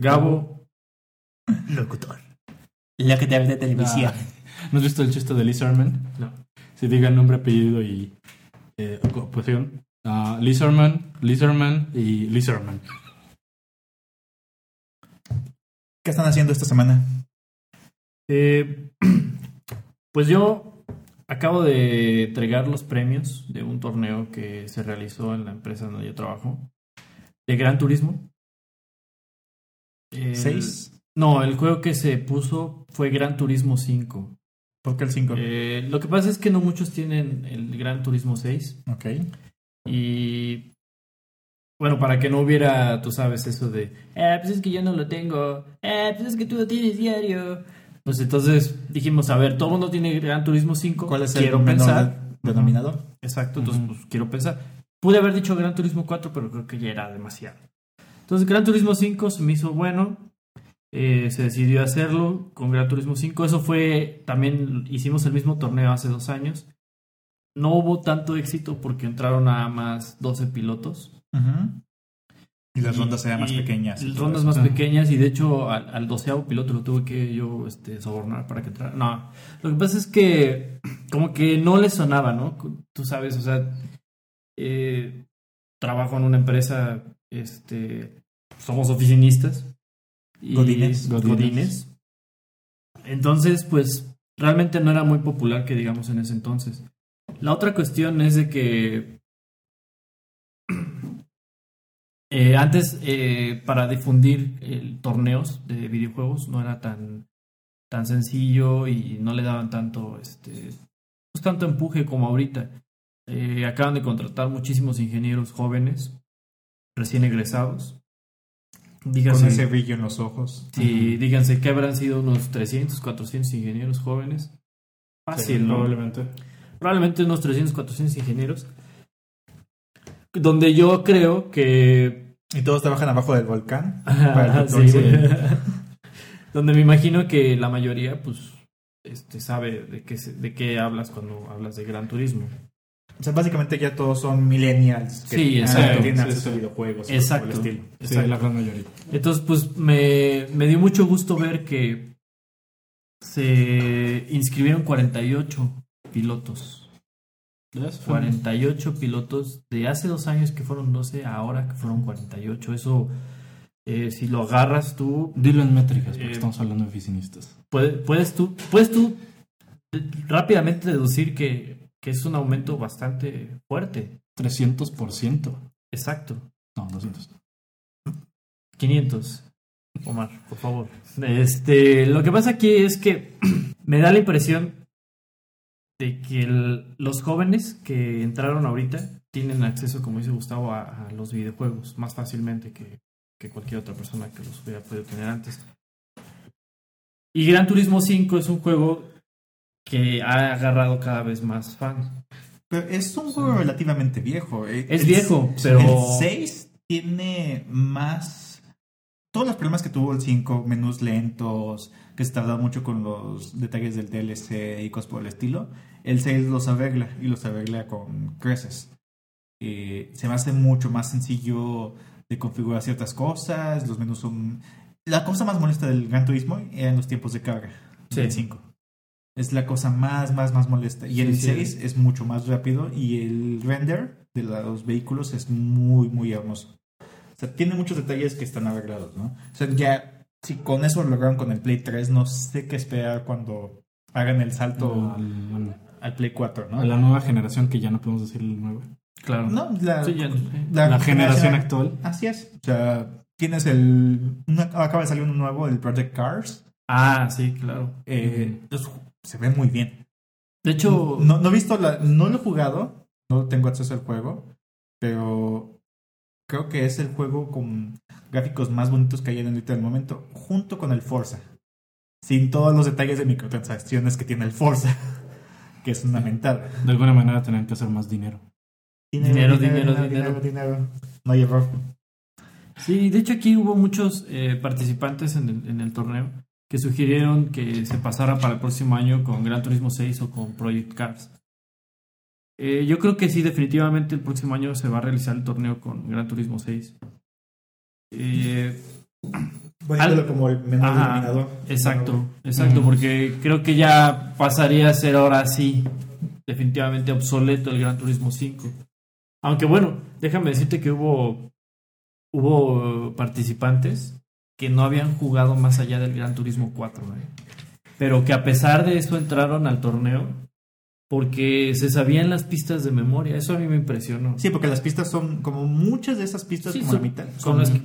Gabo. Locutor. Lo que te habla de televisión. ¿No has visto el chiste de Lee Sermon? No. Si digan nombre, apellido y eh, ocupación. Ah, Lee Sermon, Lee Sermon y Lee Sermon. ¿Qué están haciendo esta semana? Eh, pues yo acabo de entregar los premios de un torneo que se realizó en la empresa donde yo trabajo, de Gran Turismo. El- ¿Seis? No, el juego que se puso fue Gran Turismo 5. ¿Por qué el 5? Eh, lo que pasa es que no muchos tienen el Gran Turismo 6 ok. y bueno, para que no hubiera, tú sabes, eso de, eh, pues es que yo no lo tengo, eh, pues es que tú lo tienes diario. Pues entonces dijimos, a ver, todo el mundo tiene Gran Turismo 5. ¿Cuál es el quiero menor pensar. de- denominador? Exacto, entonces pues quiero pensar. Pude haber dicho Gran Turismo 4, pero creo que ya era demasiado. Entonces Gran Turismo 5 se me hizo bueno. eh, se decidió hacerlo con Gran Turismo 5. Eso fue, también hicimos el mismo torneo hace dos años. No hubo tanto éxito porque entraron nada más 12 pilotos. Y las rondas eran más pequeñas. Las rondas eso. más Ah. pequeñas y de hecho al, al doceavo piloto lo tuve que yo este, sobornar para que entrara. No, lo que pasa es que como que no le sonaba, ¿no? Tú sabes, o sea, eh, trabajo en una empresa, este, somos oficinistas. Y Godines. Godines. Entonces, pues realmente no era muy popular que digamos en ese entonces. La otra cuestión es de que eh, antes, eh, para difundir eh, torneos de videojuegos, no era tan, tan sencillo y no le daban tanto, este, pues, tanto empuje como ahorita. Acaban de contratar muchísimos ingenieros jóvenes, recién egresados. Con Dígase, ese brillo en los ojos. sí, díganse que habrán sido unos 300, 400 ingenieros jóvenes. Fácil, ¿no? probablemente. probablemente unos 300, 400 ingenieros. Donde yo creo que Y todos trabajan abajo del volcán. Para sí. Donde me imagino que la mayoría, pues, este, sabe de qué, de qué hablas cuando hablas de Gran Turismo. O sea, básicamente ya todos son millennials. Que Sí, exacto. que tienen Sí, acceso sí. a videojuegos. Exacto. por el estilo. Sí, Exacto. la gran mayoría. Entonces, pues, me, me dio mucho gusto ver que se inscribieron 48 pilotos. 48 pilotos de hace dos años que fueron 12, ahora que fueron 48. Eso, eh, si lo agarras tú, Dilo en métricas, porque Eh, estamos hablando de oficinistas. Puedes, puedes tú, puedes tú rápidamente deducir que, que es un aumento bastante fuerte. 300%. Exacto. No, 200. 500. Omar, por favor. Este, lo que pasa aquí es que me da la impresión de que el- los jóvenes que entraron ahorita tienen acceso, como dice Gustavo, a, a los videojuegos más fácilmente que, que cualquier otra persona que los hubiera podido tener antes. Y Gran Turismo 5 es un juego que ha agarrado cada vez más fans. Pero es un juego relativamente viejo. eh. Es El- viejo, pero- El 6 tiene más... Todos los problemas que tuvo el 5, menús lentos, que se tardaba mucho con los detalles del DLC y cosas por el estilo, el 6 los arregla y los arregla con creces. Eh, se me hace mucho más sencillo de configurar ciertas cosas, los menús son... La cosa más molesta del Gran Turismo eran los tiempos de carga Sí. del 5. Es la cosa más, más, más molesta. Y el sí. 6 es mucho más rápido y el render de los vehículos es muy, muy hermoso. O sea, tiene muchos detalles que están arreglados, ¿no? O sea, ya, si con eso lo lograron con el Play 3, no sé qué esperar cuando hagan el salto Al- al Play 4, ¿no? a la nueva generación, que ya no podemos decir el nuevo. Claro. No, la, Sí, ya. La, generación actual. Así es. O sea, tienes el... una- acaba de salir uno nuevo, el Project Cars. Ah, sí, claro. Eh, es- se ve muy bien. De hecho, No, no he visto la, no lo he jugado, no tengo acceso al juego, pero creo que es el juego con gráficos más bonitos que hay en el ahorita del momento, junto con el Forza. Sin todos los detalles de microtransacciones que tiene el Forza, que es una mentada. De alguna manera tenían que hacer más dinero. Dinero, dinero, dinero. dinero. No hay error. Sí, de hecho aquí hubo muchos eh, participantes en el, en el torneo que sugirieron que se pasara para el próximo año con Gran Turismo 6 o con Project Cars. Eh, yo creo que sí, definitivamente el próximo año se va a realizar el torneo con Gran Turismo 6. Eh, Al- como el menor Ajá. Exacto, exacto, porque creo que ya pasaría a ser ahora sí definitivamente obsoleto el Gran Turismo 5. Aunque bueno, déjame decirte que hubo hubo participantes que no habían jugado más allá del Gran Turismo 4, ¿eh? pero que a pesar de eso entraron al torneo porque se sabían las pistas de memoria. Eso a mí me impresionó. Sí, porque las pistas son como muchas de esas pistas, Sí, como son- la mitad. Son Son las que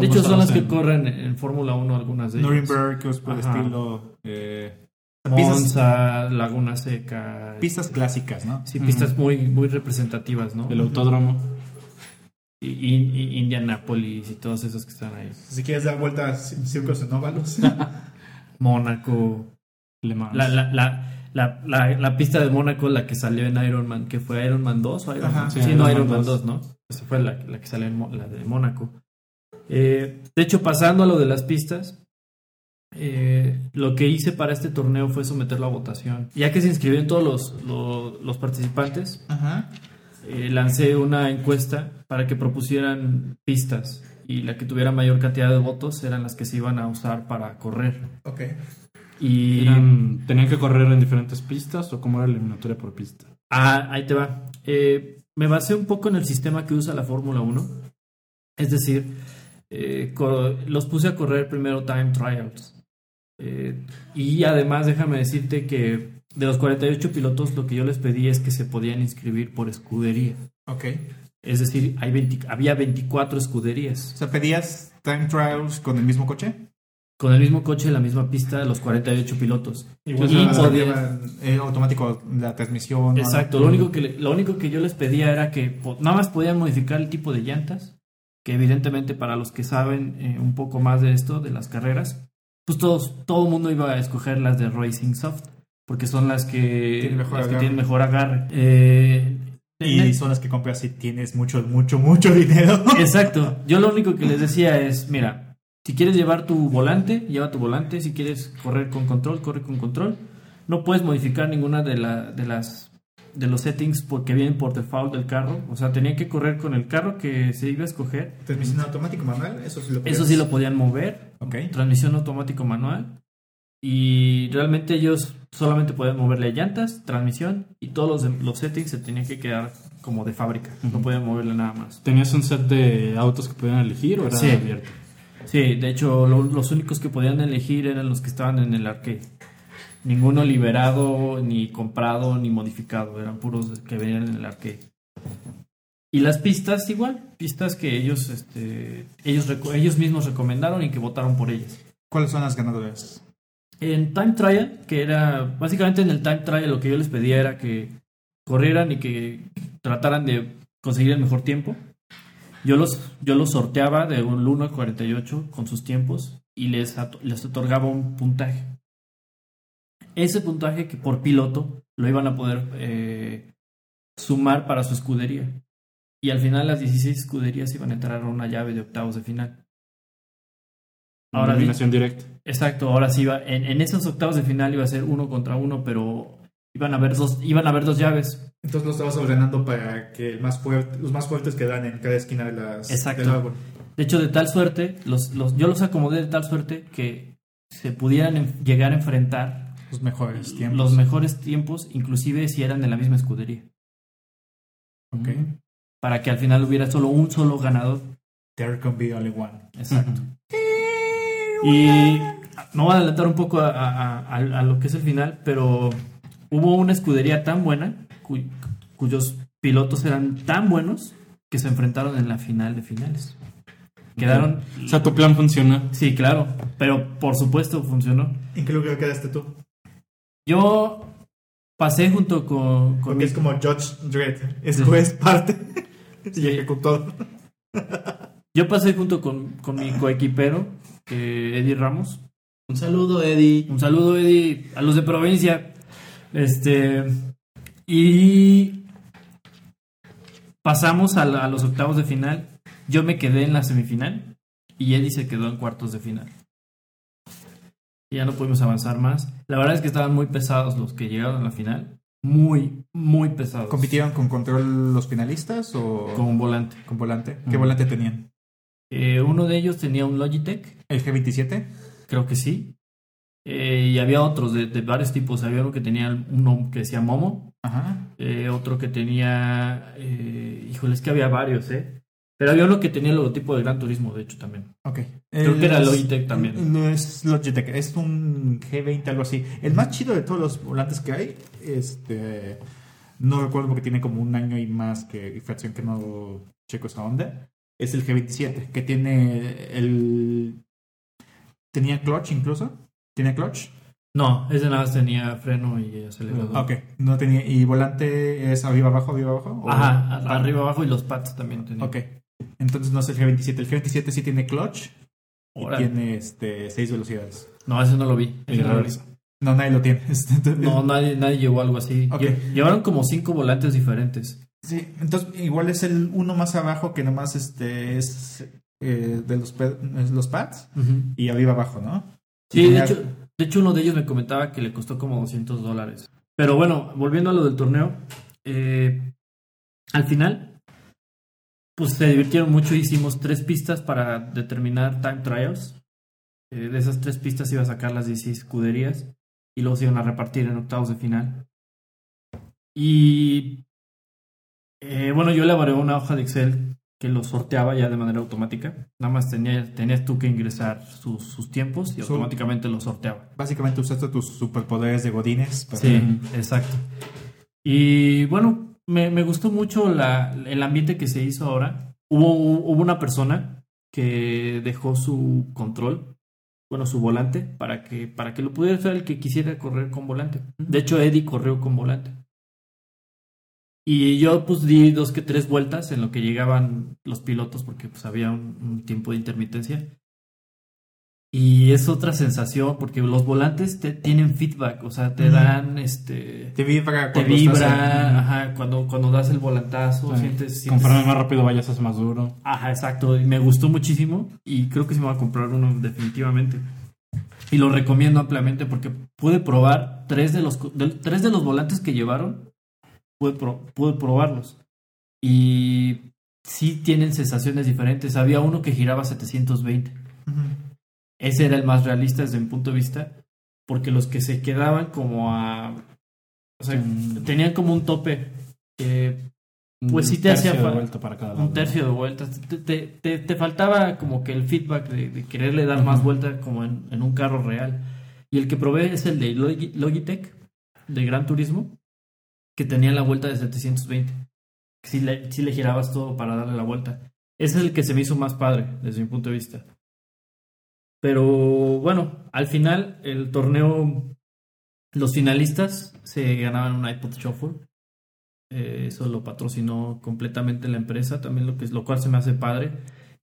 de hecho, son las que en- corren en Fórmula 1 algunas de ellas. Nuremberg, cosas por el Ajá. estilo. eh, pistas, Monza, Laguna Seca. pistas clásicas, ¿no? Sí, pistas muy, muy representativas, ¿no? El autódromo. Y, y- Indianápolis y todos esos que están ahí. Si quieres dar vueltas en círculos en óvalos. Mónaco. Le Mans. La, la, la, la, la, la pista de Mónaco, la que salió en Iron Man, que fue Iron Man 2 o Iron Ajá. Man. Sí, Sí, Iron no, Iron Man 2, 2, ¿no? Esa fue la, la que salió en la de Mónaco. Eh, de hecho, pasando a lo de las pistas, eh, lo que hice para este torneo fue someterlo a votación. Ya que se inscribieron todos los, los, los participantes, Ajá. Eh, lancé una encuesta para que propusieran pistas y la que tuviera mayor cantidad de votos eran las que se iban a usar para correr. Ok. Y Eran- ¿Tenían que correr en diferentes pistas o cómo era la eliminatoria por pista? ah, ahí te va. Eh, me basé un poco en el sistema que usa la Fórmula 1. Es decir, eh, los puse a correr primero time trials. Eh, y además déjame decirte que de los 48 pilotos lo que yo les pedí es que se podían inscribir por escudería. Ok. Es decir, hay 20 había 24 escuderías. O sea, pedías time trials con el mismo coche. Con el mismo coche, la misma pista, de los 48 pilotos. Igual Y nada más podía- cambiaban, eh, automático la transmisión. Exacto, lo único, que lo único que yo les pedía era que nada más podían modificar el tipo de llantas, que evidentemente para los que saben eh, un poco más de esto, de las carreras, pues todos, todo el mundo iba a escoger las de Racing Soft, porque son las que, Tienen mejor las que agarre. tienen mejor agarre. Eh, Y en- son las que compras si tienes mucho, mucho, mucho dinero. Exacto. Yo lo único que les decía es, mira, si quieres llevar tu volante, lleva tu volante. Si quieres correr con control, corre con control. No puedes modificar ninguna de, la, de las de los settings porque vienen por default del carro. O sea, tenían que correr con el carro que se iba a escoger. Transmisión automático manual, eso sí lo Eso podías- sí lo podían mover. Ok. Transmisión automático manual. Y realmente ellos solamente podían moverle llantas, transmisión y todos los, los settings se tenían que quedar como de fábrica. No podían moverle nada más. ¿Tenías un set de autos que podían elegir o era Sí. abierto? Sí, de hecho, lo- los únicos que podían elegir eran los que estaban en el arcade. Ninguno liberado, ni comprado, ni modificado. Eran puros que venían en el arcade. Y las pistas igual, pistas que ellos, este, ellos, ellos mismos recomendaron y que votaron por ellas. ¿Cuáles son las ganadoras? En Time Trial, que era, básicamente en el Time Trial lo que yo les pedía era que corrieran y que trataran de conseguir el mejor tiempo. Yo los, yo los sorteaba de un 1 al 48 con sus tiempos y les, les otorgaba un puntaje. Ese puntaje que por piloto lo iban a poder eh, sumar para su escudería. Y al final las 16 escuderías iban a entrar a una llave de octavos de final. Ahora, Eliminación directa. Exacto, ahora sí iba, en, en esos octavos de final iba a ser uno contra uno, pero iban a haber dos, iban a haber dos llaves. Entonces lo estabas ordenando para que el más fuerte, los más fuertes quedaran en cada esquina de las, Exacto. del árbol. De hecho, de tal suerte, los, los, yo los acomodé de tal suerte que se pudieran en- llegar a enfrentar Los mejores tiempos. los mejores tiempos, inclusive si eran de la misma escudería. Ok. Para que al final hubiera solo un solo ganador. There can be only one. Exacto. Y no voy a adelantar un poco a, a- a- a lo que es el final, pero hubo una escudería tan buena, cu- cuyos pilotos eran tan buenos, que se enfrentaron en la final de finales. Quedaron... O sea, tu plan funciona. Sí, claro, pero por supuesto funcionó. ¿En qué lugar quedaste tú? Yo pasé junto con, con Porque mi- es como Judge Dredd. Es juez, parte y Sí. ejecutor. yo pasé junto con, con mi coequipero, Eddie Ramos. Un saludo, Eddie. Un saludo, Eddie, a los de provincia. Este. Y. Pasamos a, la- a los octavos de final. Yo me quedé en la semifinal. Y Eddie se quedó en cuartos de final. Y ya no pudimos avanzar más. La verdad es que estaban muy pesados los que llegaron a la final. Muy, muy pesados. ¿Compitieron con control los finalistas o Con volante. con volante? ¿Qué volante tenían? Eh, uno de ellos tenía un Logitech, ¿El G27? creo que sí. Eh, y había otros de, de varios tipos. Había uno que tenía uno que decía Momo, Ajá. eh, otro que tenía. Híjole, es que había varios, ¿eh? Pero había uno que tenía el logotipo de Gran Turismo, de hecho, también. Ok. Creo que era Logitech también. No es Logitech, es un G20, algo así. El más chido de todos los volantes que hay, este. No recuerdo porque tiene como un año y más que fracción que no checo esa onda. Es el G27, que tiene el. Tenía clutch incluso. ¿Tiene clutch? No, ese nada más tenía freno y acelerador. Ok. No tenía. ¿Y volante es arriba, abajo, arriba, abajo? ¿O- Ajá, arriba, abajo y los pads también tenía. Ok. Entonces no es el G27. El G27 sí tiene clutch y tiene este, seis velocidades. No, ese no lo vi. Ese no, lo vi. reversa. No, nadie lo tiene. No, nadie, nadie llevó algo así. Ok. Lle- Llevaron como cinco volantes diferentes. Sí, entonces igual es el uno más abajo que nomás este es eh, de los, los pads y arriba abajo, ¿no? Sí, de hecho, de hecho uno de ellos me comentaba que le costó como 200 dólares. Pero bueno, volviendo a lo del torneo, eh, al final, pues se divirtieron mucho. Hicimos tres pistas para determinar time trials. Eh, de esas tres pistas iba a sacar las 16 escuderías y luego se iban a repartir en octavos de final. Y eh, bueno, yo elaboré una hoja de Excel que lo sorteaba ya de manera automática. Nada más tenía, tenías tú que ingresar sus, sus tiempos y automáticamente lo sorteaba. Básicamente usaste tus superpoderes de Godines. para- Sí, exacto. Y bueno, me, me gustó mucho la, el ambiente que se hizo ahora. Hubo, hubo una persona que dejó su control, bueno, su volante, para que, para que lo pudiera usar el que quisiera correr con volante. De hecho, Eddie corrió con volante. Y yo pues di dos que tres vueltas en lo que llegaban los pilotos porque pues había un, un tiempo de intermitencia. Y es otra sensación porque los volantes te tienen feedback, o sea, te dan este Te vibra te cuando estás vibra, en- ajá, cuando cuando das el volantazo, Sí. sientes, sientes- Conforme más rápido vayas es más duro. Ajá, exacto, y me gustó muchísimo y creo que sí me voy a comprar uno definitivamente. Y lo recomiendo ampliamente porque pude probar tres de los de- tres de los volantes que llevaron, pude, pro- pude probarlos. Y sí tienen sensaciones diferentes. Había uno que giraba 720. Ujú. Ese era el más realista desde mi punto de vista, porque los que se quedaban como a... O sea, tenían como un tope. que Pues Un sí te hacía tercio de vuelta para cada lado. un tercio de vueltas. Te, te- te- te faltaba como que el feedback de, de quererle dar más vuelta como en, en un carro real. Y el que probé es el de Logi- Logitech, de Gran Turismo, que tenía la vuelta de 720. Si le, girabas todo para darle la vuelta. Ese es el que se me hizo más padre, desde mi punto de vista. Pero bueno, al final el torneo, los finalistas se ganaban un iPod Shuffle. Eh, eso lo patrocinó completamente la empresa, también lo que lo cual se me hace padre.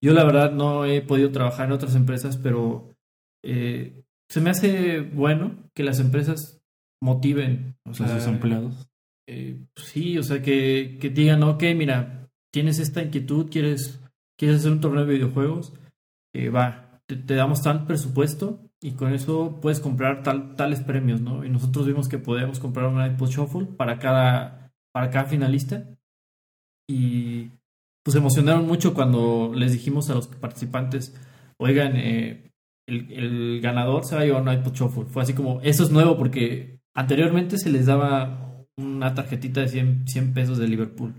Yo la verdad no he podido trabajar en otras empresas, pero eh, se me hace bueno que las empresas motiven o a sus empleados. Eh, sí, o sea, que, que digan, ok, mira, tienes esta inquietud, quieres, quieres hacer un torneo de videojuegos, eh, va, te, te damos tal presupuesto y con eso puedes comprar tal, tales premios, ¿no? Y nosotros vimos que podíamos comprar un iPod Shuffle para cada, para cada finalista y pues emocionaron mucho cuando les dijimos a los participantes, oigan, eh, el, el ganador se va a llevar un iPod Shuffle. Fue así como, eso es nuevo porque anteriormente se les daba una tarjetita de 100, 100 pesos de Liverpool.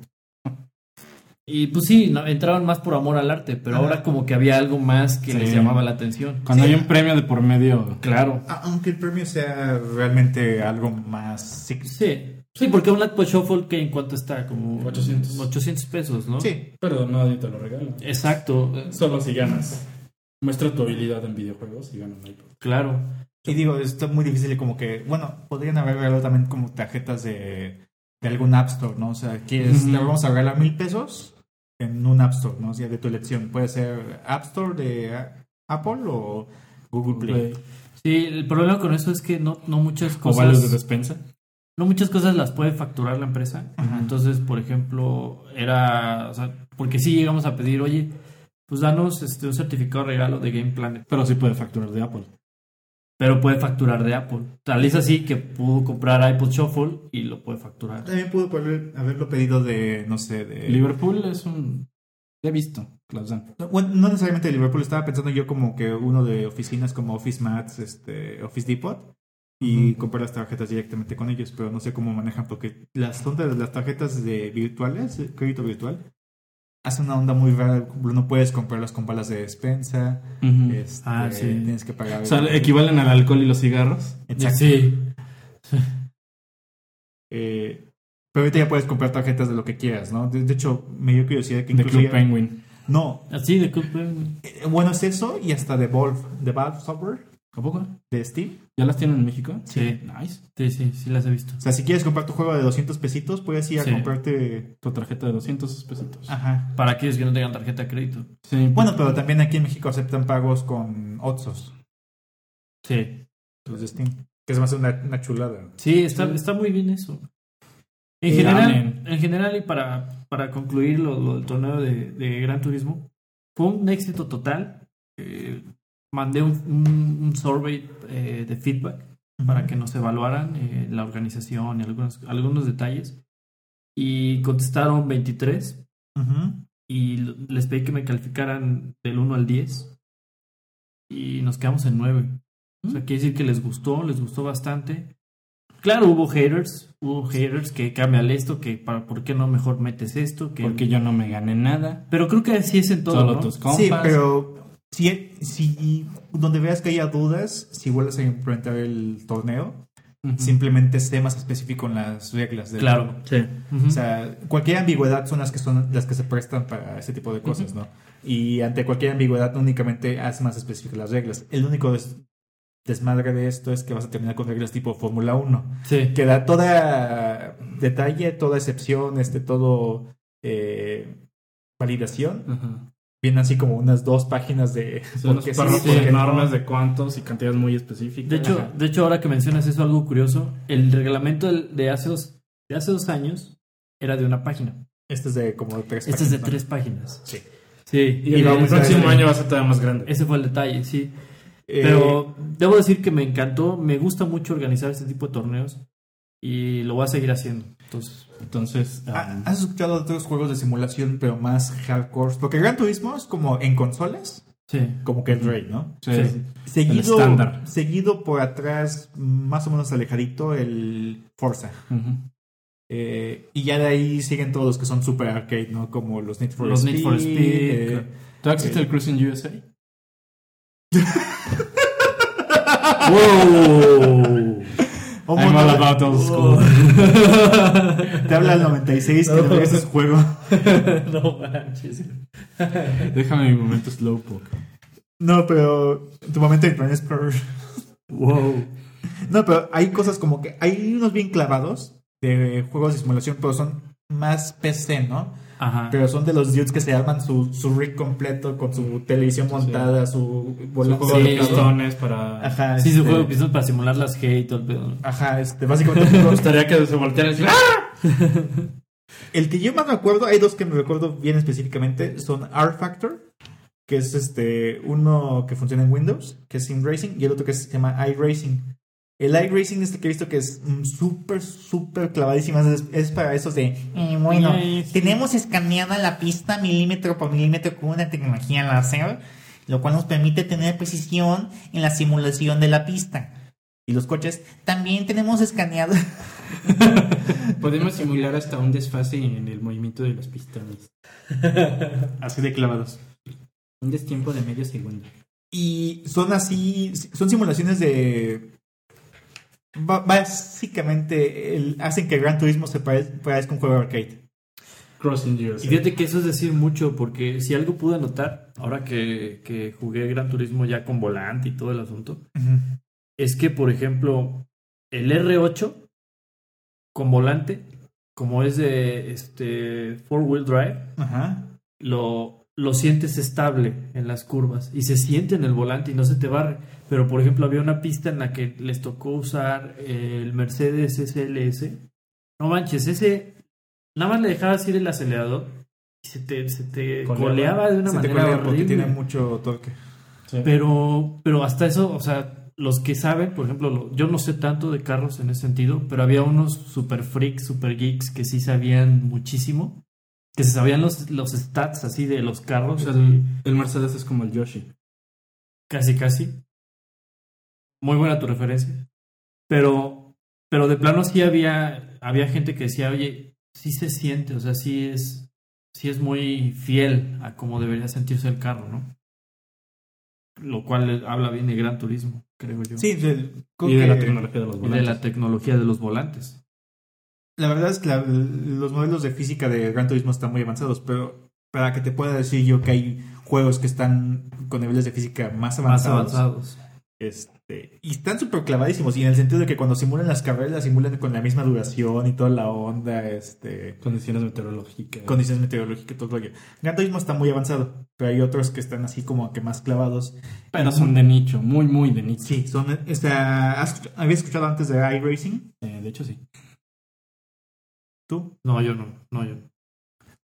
Y pues sí, no, entraban más por amor al arte, pero Ajá. ahora como que había algo más que Sí. les llamaba la atención. Cuando Sí. hay un premio de por medio, Claro. Aunque el premio sea realmente algo más... Sí, Sí, sí, porque un iPod Shuffle que en cuánto está, como 800. 800 pesos, ¿no? sí. pero nadie te lo regala. Exacto, Solo si ganas. Muestra tu habilidad en videojuegos y gana un iPod. claro. Y digo, está muy difícil como que, bueno, podrían haber regalado también como tarjetas de, de algún App Store, ¿no? O sea, quieres, le vamos a regalar mil pesos en un App Store, ¿no? O sea, de tu elección. Puede ser App Store de Apple o Google Play. Sí, el problema con eso es que no, no muchas O vales de cosas, despensa. no muchas cosas las puede facturar la empresa. Entonces, por ejemplo, era, o sea, porque sí llegamos a pedir, oye, pues danos este, un certificado de regalo de Game Planet. Pero sí puede facturar de Apple. Pero puede facturar de Apple. Tal es así que pudo comprar iPod Shuffle y lo puede facturar. También pudo haber- haberlo pedido de, no sé, de... Liverpool es un. He visto Bueno, no necesariamente de Liverpool, estaba pensando yo como que uno de oficinas como Office Mats, este, Office Depot, y comprar las tarjetas directamente con ellos, pero no sé cómo manejan, porque las de las tarjetas de virtuales, crédito virtual, hacen una onda muy rara, no puedes comprarlas con balas de despensa, este, Ah, sí. tienes que pagar. O sea, equivalen al alcohol y los cigarros. Exacto. Sí. Eh, pero ahorita ya puedes comprar tarjetas de lo que quieras, ¿no? De, de hecho, me dio curiosidad que De Club ya- Penguin. No, Así de Cooper. eh, bueno, es eso y hasta de Valve, de Valve Software, ¿A poco? de Steam. ¿Ya las tienen en México? Sí. Nice. Sí, sí, sí las he visto. O sea, si quieres comprar tu juego de 200 pesitos, puedes ir a Sí. comprarte... Tu tarjeta de 200 pesitos. Ajá. Para aquellos que no tengan tarjeta de crédito. Sí. Bueno, pero también aquí en México aceptan pagos con Otsos, Sí. los de Steam. Que es más una, una chulada. Sí, está, está muy bien eso. En general, en general y para, para concluir lo, lo del torneo de, de Gran Turismo, fue un éxito total. Eh, mandé un, un- un survey eh, de feedback para que nos evaluaran eh, la organización y algunos, algunos detalles. Y contestaron 23 Ujú. y les pedí que me calificaran del 1 al 10 y nos quedamos en 9. O sea, quiere decir que les gustó, les gustó bastante. Claro, hubo haters, hubo haters que cámbiale esto, que para, ¿por qué no mejor metes esto? Que, Porque yo no me gané nada. Pero creo que así es en todo, Solo ¿no? tus compas. Sí, pero si, si donde veas que haya dudas, si vuelves a implementar el torneo, simplemente sé más específico en las reglas del Claro, juego. sí. O sea, cualquier ambigüedad son las que son las que se prestan para ese tipo de cosas, ¿no? Y ante cualquier ambigüedad únicamente haz más específicas las reglas. El único des- desmadre de esto es que vas a terminar con reglas tipo Fórmula 1, sí. que da toda detalle, toda excepción, este, todo eh, validación. Vienen así como unas dos páginas de Son sí, párrafos por qué no. enormes de cuántos y cantidades muy específicas. De hecho, Ajá. de hecho, ahora que mencionas eso, algo curioso, el reglamento de hace dos, de hace dos años era de una página. Este es de como tres Este es de páginas, ¿no? tres páginas. Sí. Sí, y y el, próximo año va a ser todavía más grande. ese fue el detalle, sí. Eh, Pero debo decir que me encantó, me gusta mucho organizar este tipo de torneos y lo voy a seguir haciendo. Entonces, Entonces, ¿ha- um, ¿Has escuchado de otros juegos de simulación, pero más hardcore? Porque Gran Turismo es como en consolas, sí. como que el rey, ¿no? sí, sí. Seguido, seguido por atrás, más o menos alejadito, el Forza. Eh, y ya de ahí siguen todos los que son super arcade, ¿no? Como los Need for Los Speed. Need for Speed, eh. ¿Todavía existe el Cruising USA? ¡Wow! Un I'm all about old school. Te habla el 96 que No. ese juego. no manches. Déjame mi momento slowpoke. No, pero tu momento de Internet Explorer. Wow. No, pero hay cosas como que hay unos bien clavados de juegos de simulación, pero son más PC, ¿no? Ajá. Pero son de los dudes que se arman su, su rig completo con su televisión montada, su Su volante. juego de Sí. pistones para... Ajá, Sí, este, su juego que para simular las G y todo el pedo. Ajá, este, básicamente. Me gustaría que se voltearan y decir, ¡Ah! el que yo más me acuerdo, hay dos que me recuerdo bien específicamente, son R Factor, que es este uno que funciona en Windows, que es Sim Racing, y el otro que se llama iRacing. El iRacing es el que he visto que es mm, súper, súper clavadísimo. Es, es para esos de, eh, bueno, sí. tenemos escaneada la pista milímetro por milímetro con una tecnología láser, lo cual nos permite tener precisión en la simulación de la pista. Y los coches también tenemos escaneado. Podemos simular hasta un desfase en el movimiento de los pistones. Así de clavados. Un destiempo de medio segundo. Y son así, son simulaciones de... Básicamente el- hacen que Gran Turismo se pare- parezca un juego de arcade. Crossing USA. Y fíjate que eso es decir mucho, porque si algo pude notar, ahora que, que jugué Gran Turismo ya con volante y todo el asunto, es que, por ejemplo, el R8 con volante, como es de este four wheel drive, lo, lo sientes estable en las curvas y se siente en el volante y no se te barre. Pero, por ejemplo, había una pista en la que les tocó usar el Mercedes SLS. No manches, ese nada más le dejabas ir el acelerador y se te, se te Coleaba. coleaba de una Se te manera colea porque tiene mucho torque. Pero, pero hasta eso, o sea, los que saben, por ejemplo, lo- yo no sé tanto de carros en ese sentido, pero había unos super freaks, super geeks que sí sabían muchísimo Que se sabían los, los stats así de los O carros. sea, el, el Mercedes es como el Yoshi. Casi, casi. Muy buena tu referencia. Pero, pero de plano sí había, había gente que decía, oye, sí se siente, o sea, sí es, sí es muy fiel a cómo debería sentirse el carro, ¿no? Lo cual habla bien de Gran Turismo, creo yo. Sí, Y de la tecnología de los Y de volantes. la tecnología de los volantes. La verdad es que la- los modelos de física de Gran Turismo están muy avanzados, pero para que te pueda decir yo que hay juegos que están con niveles de física más Más avanzados, avanzados. Este, y están súper clavadísimos, y en el sentido de que cuando simulan las carreras, las simulan con la misma duración y toda la onda, este, Condiciones meteorológicas. condiciones meteorológicas todo el rollo. Gran Turismo está muy avanzado, pero hay otros que están así como que más clavados. Pero son de nicho, muy, muy de nicho. Sí, son, está, ¿has escuch- ¿habías escuchado antes de iRacing? Eh, de hecho, sí. Tú, No, yo no, no, yo. no.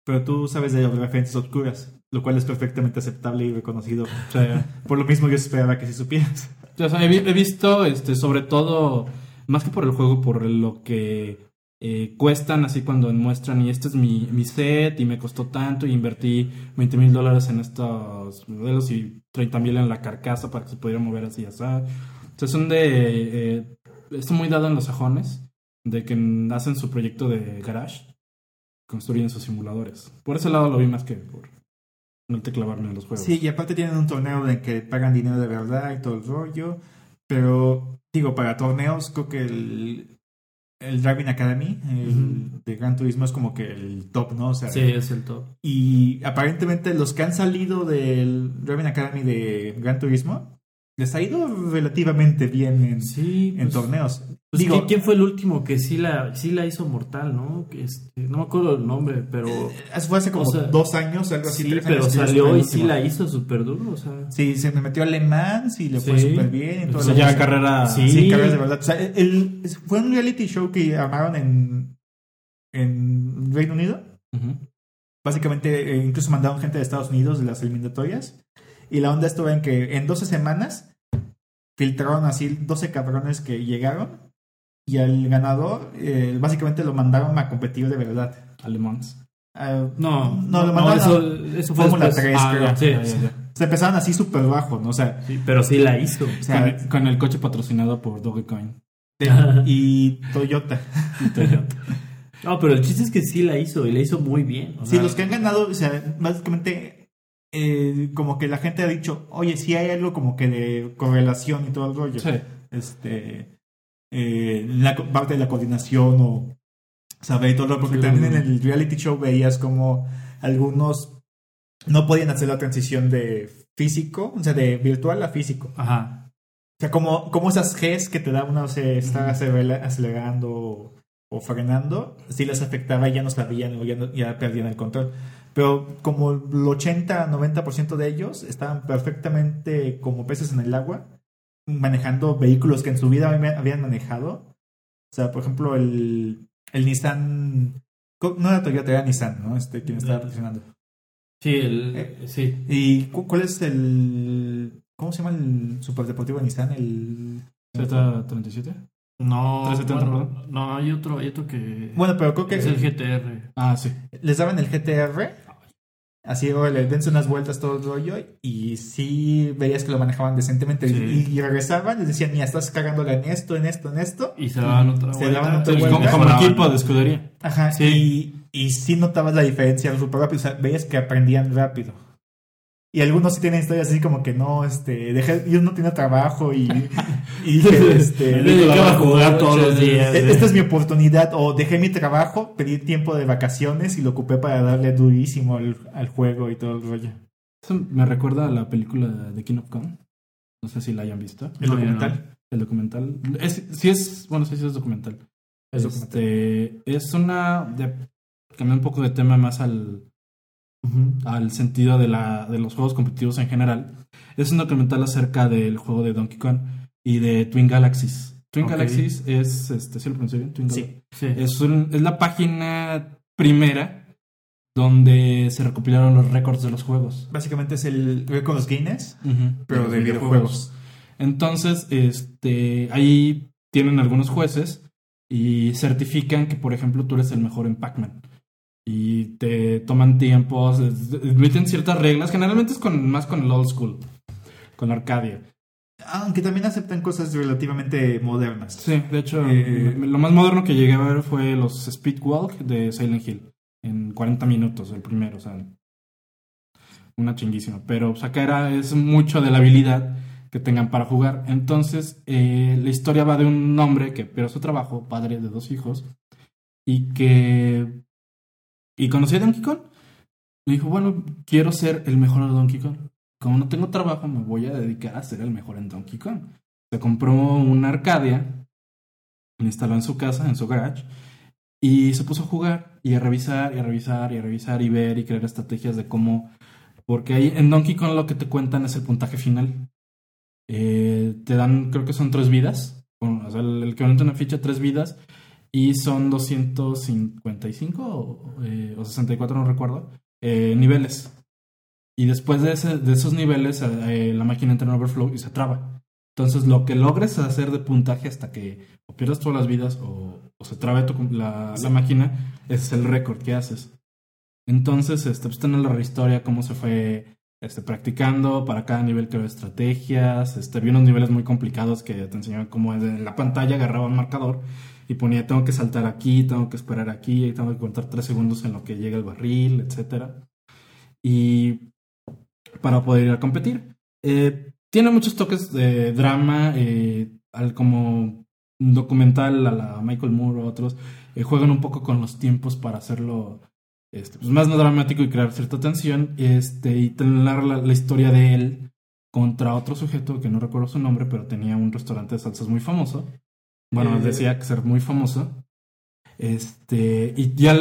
pero tú sabes de referencias oscuras, lo cual es perfectamente aceptable y reconocido. O sea, Por lo mismo yo esperaba que si supieras. o sea, he, vi- he visto, este, sobre todo, más que por el juego, por lo que eh, cuestan, así cuando muestran, y este es mi, mi set, y me costó tanto, y invertí 20 mil dólares en estos modelos y 30 mil en la carcasa para que se pudiera mover así, así. O sea, son de... Eh, muy dado en los sajones, de que hacen su proyecto de garage, construyen sus simuladores. Por ese lado lo vi más que por no te clavarme en los juegos. Sí, y aparte tienen un torneo en que pagan dinero de verdad y todo el rollo. Pero, digo, para torneos, creo que el, el Driving Academy el de Gran Turismo es como que el top, ¿no? O sea, Sí, es el top. Y aparentemente los que han salido del Driving Academy de Gran Turismo les ha ido relativamente bien en, Sí, en pues, torneos. pues, Digo, ¿quién- ¿quién fue el último que sí la, sí la hizo mortal, no? Este, no me acuerdo el nombre, pero... eso fue hace como o sea, dos años, algo así, sí, tres pero años salió y sí la hizo súper duro, o sea... Sí, se me metió a Le Mans y le fue súper bien. Y todo O sea, ya carrera... Sí. Sí, carreras de verdad. O sea, el, fue un reality show que armaron en, en Reino Unido. Básicamente, eh, incluso mandaron gente de Estados Unidos de las eliminatorias. Y la onda estuvo en que en 12 semanas filtraron así 12 cabrones que llegaron. Y al ganador, eh, básicamente lo mandaron a competir de verdad. Alemanes. Ah, No, no, lo no, mandaron. eso, eso fue Fórmula después. 3, Ah, creo. sí, sí. Se empezaron así súper bajo, ¿no? O sea, Sí, pero sí la hizo. o sea, Con, con el coche patrocinado por Dogecoin. de- y Toyota. No, pero el chiste es que sí la hizo y la hizo muy bien. o Sí, sea, los que han ganado, o sea, básicamente, eh, como que la gente ha dicho, oye, sí hay algo como que de correlación y todo el rollo. Sí. Este, eh, la parte de la coordinación o saber y todo, lo- porque Sí. también en el reality show veías como algunos no podían hacer la transición de físico, o sea, de virtual a físico. Ajá. O sea, como, como esas Gs que te da uno se está acelera- acelerando o, o frenando, si les afectaba y ya no sabían o ya, no- ya perdían el control. Pero como el 80-90% de ellos estaban perfectamente como peces en el agua, manejando vehículos que en su vida habían manejado. O sea, por ejemplo, el, el Nissan... No era Toyota, era Nissan, ¿no? Este, quien estaba patrocinando. Sí, el, Eh, sí. ¿Y cu- cuál es el... ¿Cómo se llama el superdeportivo de Nissan? El... Z37. No, 370, bueno, no, hay otro, hay otro que Bueno, pero creo que es el GTR. Ah, sí. les daban el GTR. Así, o le dense unas vueltas todo el rollo. Y sí veías que lo manejaban decentemente. Sí. Y, y regresaban, les decían, mira, estás cagándola en esto, en esto, en esto. Y se daban otra Se vuelta. daban otra vuelta. Como, como equipo de escudería. Ajá. Sí. Y, y sí notabas la diferencia súper rápido. O sea, veías que aprendían rápido. Y algunos sí tienen historias así como que no, este, dejé, yo no tenía trabajo y, y dije, este, Me dedicaba a jugar todos los días. E- Esta es mi oportunidad. O dejé mi trabajo, pedí tiempo de vacaciones y lo ocupé para darle durísimo al, al juego y todo el rollo. Eso me recuerda a la película de King of Kong. No sé si la hayan visto. El No, documental. El documental. Es, sí es, bueno, sí, sí es documental. Es Este, es una... De, cambiando un poco de tema más al, Al sentido de, la, de los juegos competitivos en general. Es un documental acerca del juego de Donkey Kong y de Twin Galaxies. Twin. Galaxies es, este, ¿sí lo pronuncié bien? Twin Sí. Galaxies. Sí. Es, un- es la página primera donde se recopilaron los récords de los juegos. Básicamente es el Records Guinness, pero los de videojuegos. Entonces, este, ahí tienen algunos jueces y certifican que, por ejemplo, tú eres el mejor en Pac-Man. Y te toman tiempos, meten ciertas reglas, generalmente es con, más con el old school, con Arcadia. Aunque también aceptan cosas relativamente modernas. Sí, de hecho, Eh, lo más moderno que llegué a ver fue los Speedwalk de Silent Hill, en 40 minutos, el primero, o sea, una chinguísima. Pero o sea, acá era, es mucho de la habilidad que tengan para jugar. Entonces, eh, la historia va de un hombre que pierde su trabajo, padre de dos hijos, y que... Y conocí a Donkey Kong. Y dijo, bueno, quiero ser el mejor de Donkey Kong. Como no tengo trabajo, me voy a dedicar a ser el mejor en Donkey Kong. Se compró una Arcadia, la instaló en su casa, en su garage, y se puso a jugar y a revisar y a revisar y a revisar y ver y crear estrategias de cómo... Porque ahí en Donkey Kong lo que te cuentan es el puntaje final. Eh, te dan, creo que son tres vidas. O sea, el, el que una ficha, tres vidas. Y son 255 o, eh, o 64, no recuerdo, eh, niveles. Y después de, ese- de esos niveles, eh, la máquina entra en overflow y se traba. Entonces, lo que logres hacer de puntaje hasta que o pierdas todas las vidas o, o se trabe tu la, la máquina, ese es el récord que haces. Entonces, este, pues, tener la rehistoria, cómo se fue este, practicando para cada nivel creó estrategias. Este, vi unos niveles muy complicados que te enseñaban cómo en la pantalla agarraba un marcador y ponía tengo que saltar aquí, tengo que esperar aquí, tengo que contar tres segundos en lo que llega el barril, etcétera. Y para poder ir a competir. Eh, tiene muchos toques de drama, eh, al, como documental a la Michael Moore o otros. eh, juegan un poco con los tiempos para hacerlo este, pues, más dramático y crear cierta tensión. Este, y tener la, la historia de él contra otro sujeto que no recuerdo su nombre, pero tenía un restaurante de salsas muy famoso. Bueno, Eh, decía que ser muy famoso. Este, y ya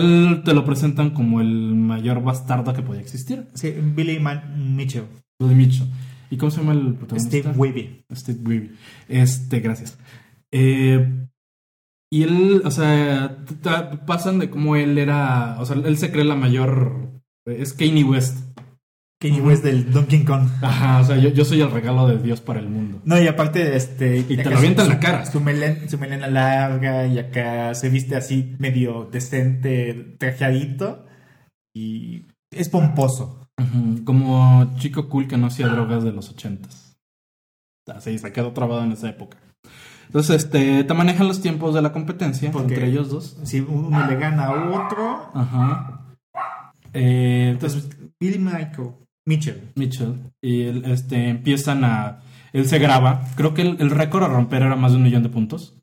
te lo presentan como el mayor bastardo que podía existir. Sí, Billy Man- Mitchell. De Mitchell. ¿Y cómo se llama el protagonista? Steve Weeby. Steve Weeby. Este, gracias. Eh, y él, o sea, pasan de cómo él era, o sea, él se cree la mayor, es Kanye West. Ujú. West del Donkey Kong. Ajá, o sea, yo, yo soy el regalo de Dios para el mundo. No, y aparte, este. Y te lo avienta en la cara. Su, melen- su melena larga y acá se viste así medio decente, trajeadito. Y es pomposo. Ujú, Como chico cool que no hacía drogas de los ochentas. Así, se quedó trabado en esa época. Entonces, este, te manejan los tiempos de la competencia Porque- entre ellos dos. Si uno le gana a otro. Ajá. Eh, entonces, Entonces, Billy Michael Mitchell. Mitchell y él, este, empiezan a... Él se graba. Creo que el, el récord a romper era más de un millón de puntos.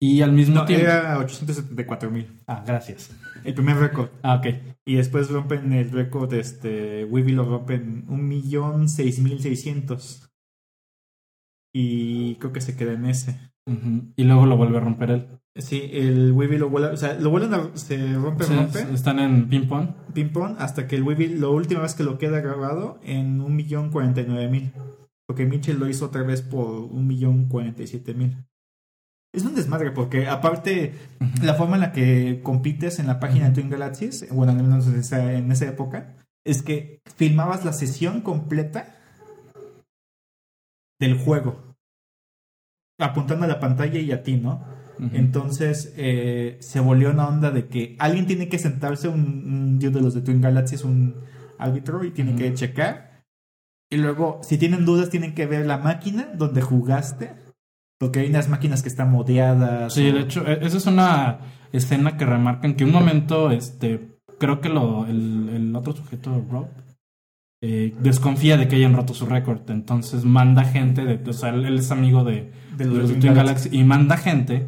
Y al mismo No, tiempo... era 874 mil. Ah, gracias. El primer récord. Ah, ok. Y después rompen el récord, este, Weeby lo rompen un millón seis mil seiscientos. Y creo que se queda en ese. Y luego lo vuelve a romper él. Sí, el Weeby lo vuelve, o sea, lo vuelven a, se rompe, Sí, rompe, están en ping-pong. ping pong, hasta que el Weeby, la última vez que lo queda grabado, en un millón cuarenta y nueve mil. Porque Mitchell lo hizo otra vez por un millón cuarenta y siete mil. Es un desmadre, porque aparte, la forma en la que compites en la página de Twin Galaxies, bueno, al menos en esa, en esa época, es que filmabas la sesión completa del juego, apuntando a la pantalla y a ti, ¿no? Entonces eh, se volvió una onda de que alguien tiene que sentarse, un, un dios de los de Twin Galaxies, un árbitro, y tiene que checar. Y luego, si tienen dudas, tienen que ver la máquina donde jugaste. Porque hay unas máquinas que están modeadas. Sí, o- de hecho, e- esa es una escena que remarcan que un momento, este, creo que lo, el, el otro sujeto, Rob, eh, desconfía de que hayan roto su récord. Entonces manda gente, de, o sea, él, él es amigo de, de los de Twin Galaxy y manda gente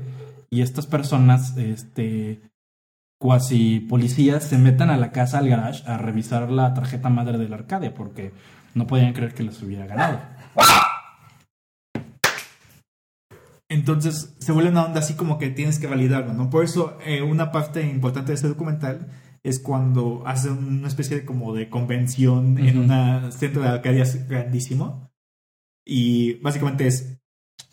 y estas personas, este, cuasi policías, se meten a la casa, al garage, a revisar la tarjeta madre de la Arcadia porque no podían creer que les hubiera ganado. Entonces se vuelve una onda así como que tienes que validarlo, ¿no? Por eso eh, una parte importante de este documental es cuando hacen una especie de como de convención en un centro de Arcadias grandísimo y básicamente es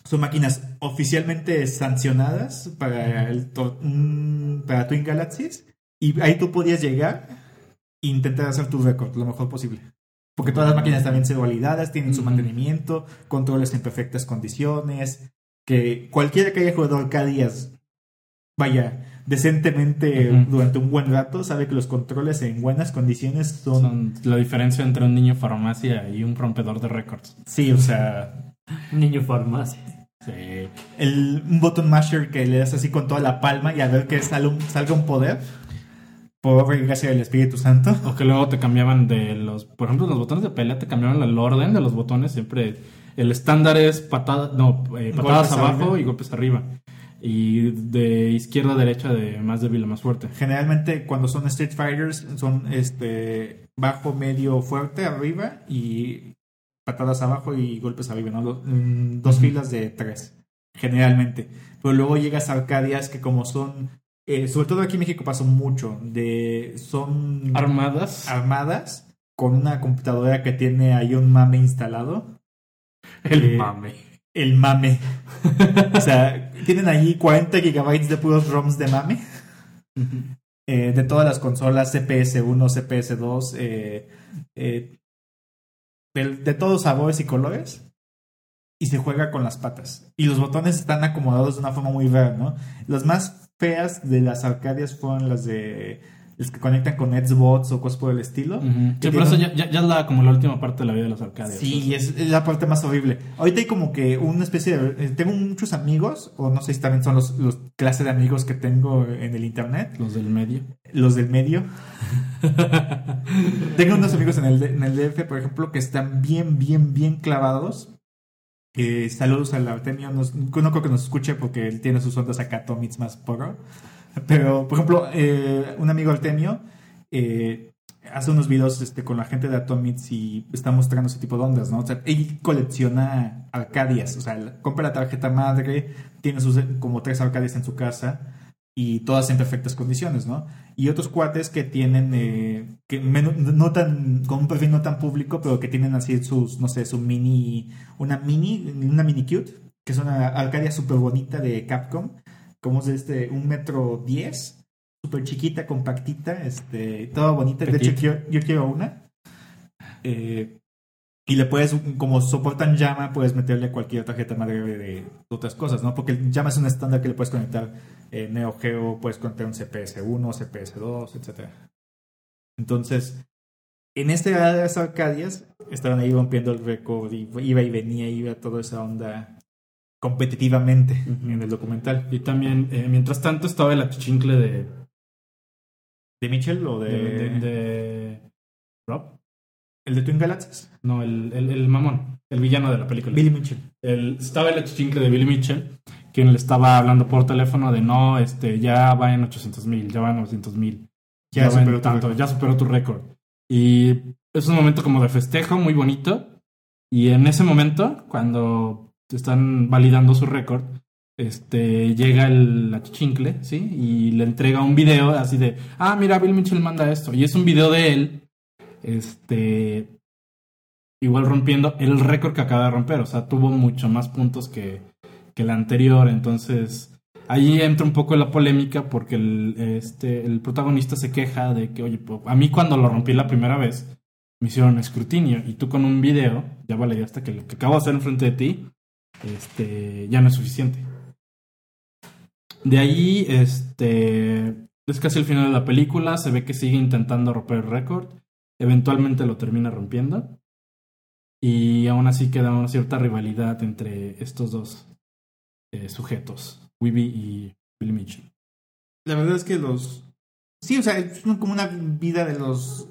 son máquinas oficialmente sancionadas para el mm, para Twin Galaxies y ahí tú podías llegar e intentar hacer tu récord lo mejor posible. Porque todas las máquinas también son validadas, tienen su mantenimiento, controles en perfectas condiciones, que cualquiera que haya jugado Arcadias, vaya, decentemente durante un buen rato, sabe que los controles en buenas condiciones son... Son la diferencia entre un niño farmacia y un rompedor de récords. Sí, o sea, Niño farmacia. Sí. el, un button masher que le das así con toda la palma y a ver que sale un- salga un poder. Por gracia del Espíritu Santo. O que luego te cambiaban de los, por ejemplo, los botones de pelea te cambiaban el orden de los botones. Siempre el estándar es patada, no, eh, patadas Golpes abajo arriba. y golpes arriba. Y de izquierda a derecha de más débil a más fuerte. Generalmente cuando son Street Fighters son este bajo, medio, fuerte arriba y patadas abajo y golpes arriba, ¿no? Mm, Dos filas de tres, generalmente. Pero luego llegas a Arcadias que como son, eh, sobre todo aquí en México pasó mucho, de son Armadas. armadas con una computadora que tiene ahí un mame instalado. el eh, mame. El mame. o sea, tienen ahí 40 gigabytes de puros ROMs de mame. eh, de todas las consolas, CPS1, CPS2, eh, eh, de, todos sabores y colores. Y se juega con las patas. Y los botones están acomodados de una forma muy rara, ¿no? Las más feas de las arcadias fueron las de. Las que conectan con Xbox o cosas por el estilo. Sí, que pero eso ya, ya, ya es la, como la última parte de la vida de los arcades. Sí, es, es la parte más horrible. Ahorita hay como que una especie de... eh, Tengo muchos amigos, o no sé si también son los, los clase de amigos que tengo en el internet, Los del medio. los del medio. tengo unos amigos en el, en el DF, por ejemplo, que están bien, bien, bien clavados. Eh, saludos al Artemio, nos- no creo que nos escuche porque él tiene sus ondas acá, Tomits más porro. Pero, por ejemplo, eh, un amigo Artemio eh, hace unos videos este, con la gente de Atomics y está mostrando ese tipo de ondas, ¿no? O sea, él colecciona Arcadias, o sea, compra la tarjeta madre, tiene sus como tres Arcadias en su casa y todas en perfectas condiciones, ¿no? Y otros cuates que tienen, eh, que menos- no tan, con un perfil no tan público, pero que tienen así sus, no sé, su mini, una mini, una mini cute, que es una Arcadia súper bonita de Capcom, como es este, un metro diez, súper chiquita, compactita, este, toda bonita. De hecho, yo, yo quiero una. Eh, y le puedes, como soportan llama, puedes meterle cualquier tarjeta madre de otras cosas, ¿no? Porque el llama es un estándar que le puedes conectar eh, Neo Geo, puedes conectar un CPS1, CPS2, etc. Entonces, en este área de las Arcadias, estaban ahí rompiendo el récord, y iba y venía, iba toda esa onda competitivamente en el documental. Y también, eh, mientras tanto, estaba el achichincle de, ¿De Mitchell o de, de, de- de- Rob. el de Twin Galaxies? No, el, el, el mamón, el villano de la película. Billy Mitchell. El- estaba el achichincle de Billy Mitchell, quien le estaba hablando por teléfono de no, este, ya va en 800 mil, ya va en 900 mil. Ya superó tanto, ya superó tu récord. Y es un momento como de festejo muy bonito. Y en ese momento, cuando están validando su récord, este, llega el achichincle, ¿sí? Y le entrega un video así de, ah, mira, Bill Mitchell manda esto. Y es un video de él, este, igual rompiendo el récord que acaba de romper. O sea, tuvo mucho más puntos que, que el anterior. Entonces, ahí entra un poco la polémica porque el, este, el protagonista se queja de que, oye, pues, a mí cuando lo rompí la primera vez, me hicieron escrutinio y tú con un video ya validaste que lo que acabo de hacer enfrente de ti este, ya no es suficiente. De ahí, este, es casi el final de la película, se ve que sigue intentando romper el récord, eventualmente lo termina rompiendo y aún así queda una cierta rivalidad entre estos dos eh, sujetos, Weeby y Billy Mitchell. La verdad es que los. Sí, o sea, es como una vida de los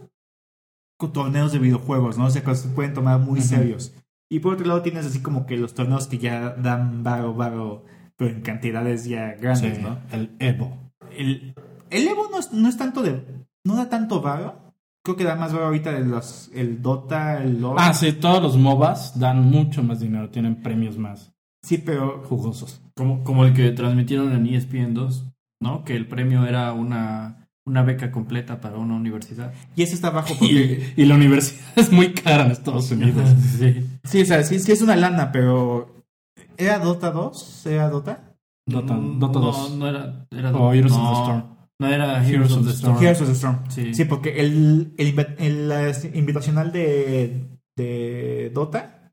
torneos de videojuegos, ¿no? O sea, que se pueden tomar muy serios. Y por otro lado tienes así como que los torneos que ya dan varo, varo, pero en cantidades ya grandes, Sí, ¿no? El Evo. El, el Evo no es, no es tanto de... No da tanto varo. Creo que da más varo ahorita de los... El Dota, el LoL. Ah, sí, todos los MOBAs dan mucho más dinero, tienen premios más Sí, pero... jugosos. Como, como el que transmitieron en ESPN 2, ¿no? Que el premio era una, una beca completa para una universidad. Y ese está bajo porque... Y, y la universidad es muy cara en Estados Unidos. sí. Sí, o sea, sí, sí es una lana, pero... ¿Era Dota 2? ¿Era Dota? Dota, Mm, Dota no, 2. No era. era O Heroes of no, the Storm. No era Heroes, of the Storm. Heroes of the Storm. Sí. Sí, porque el, el, el, invitacional de, de Dota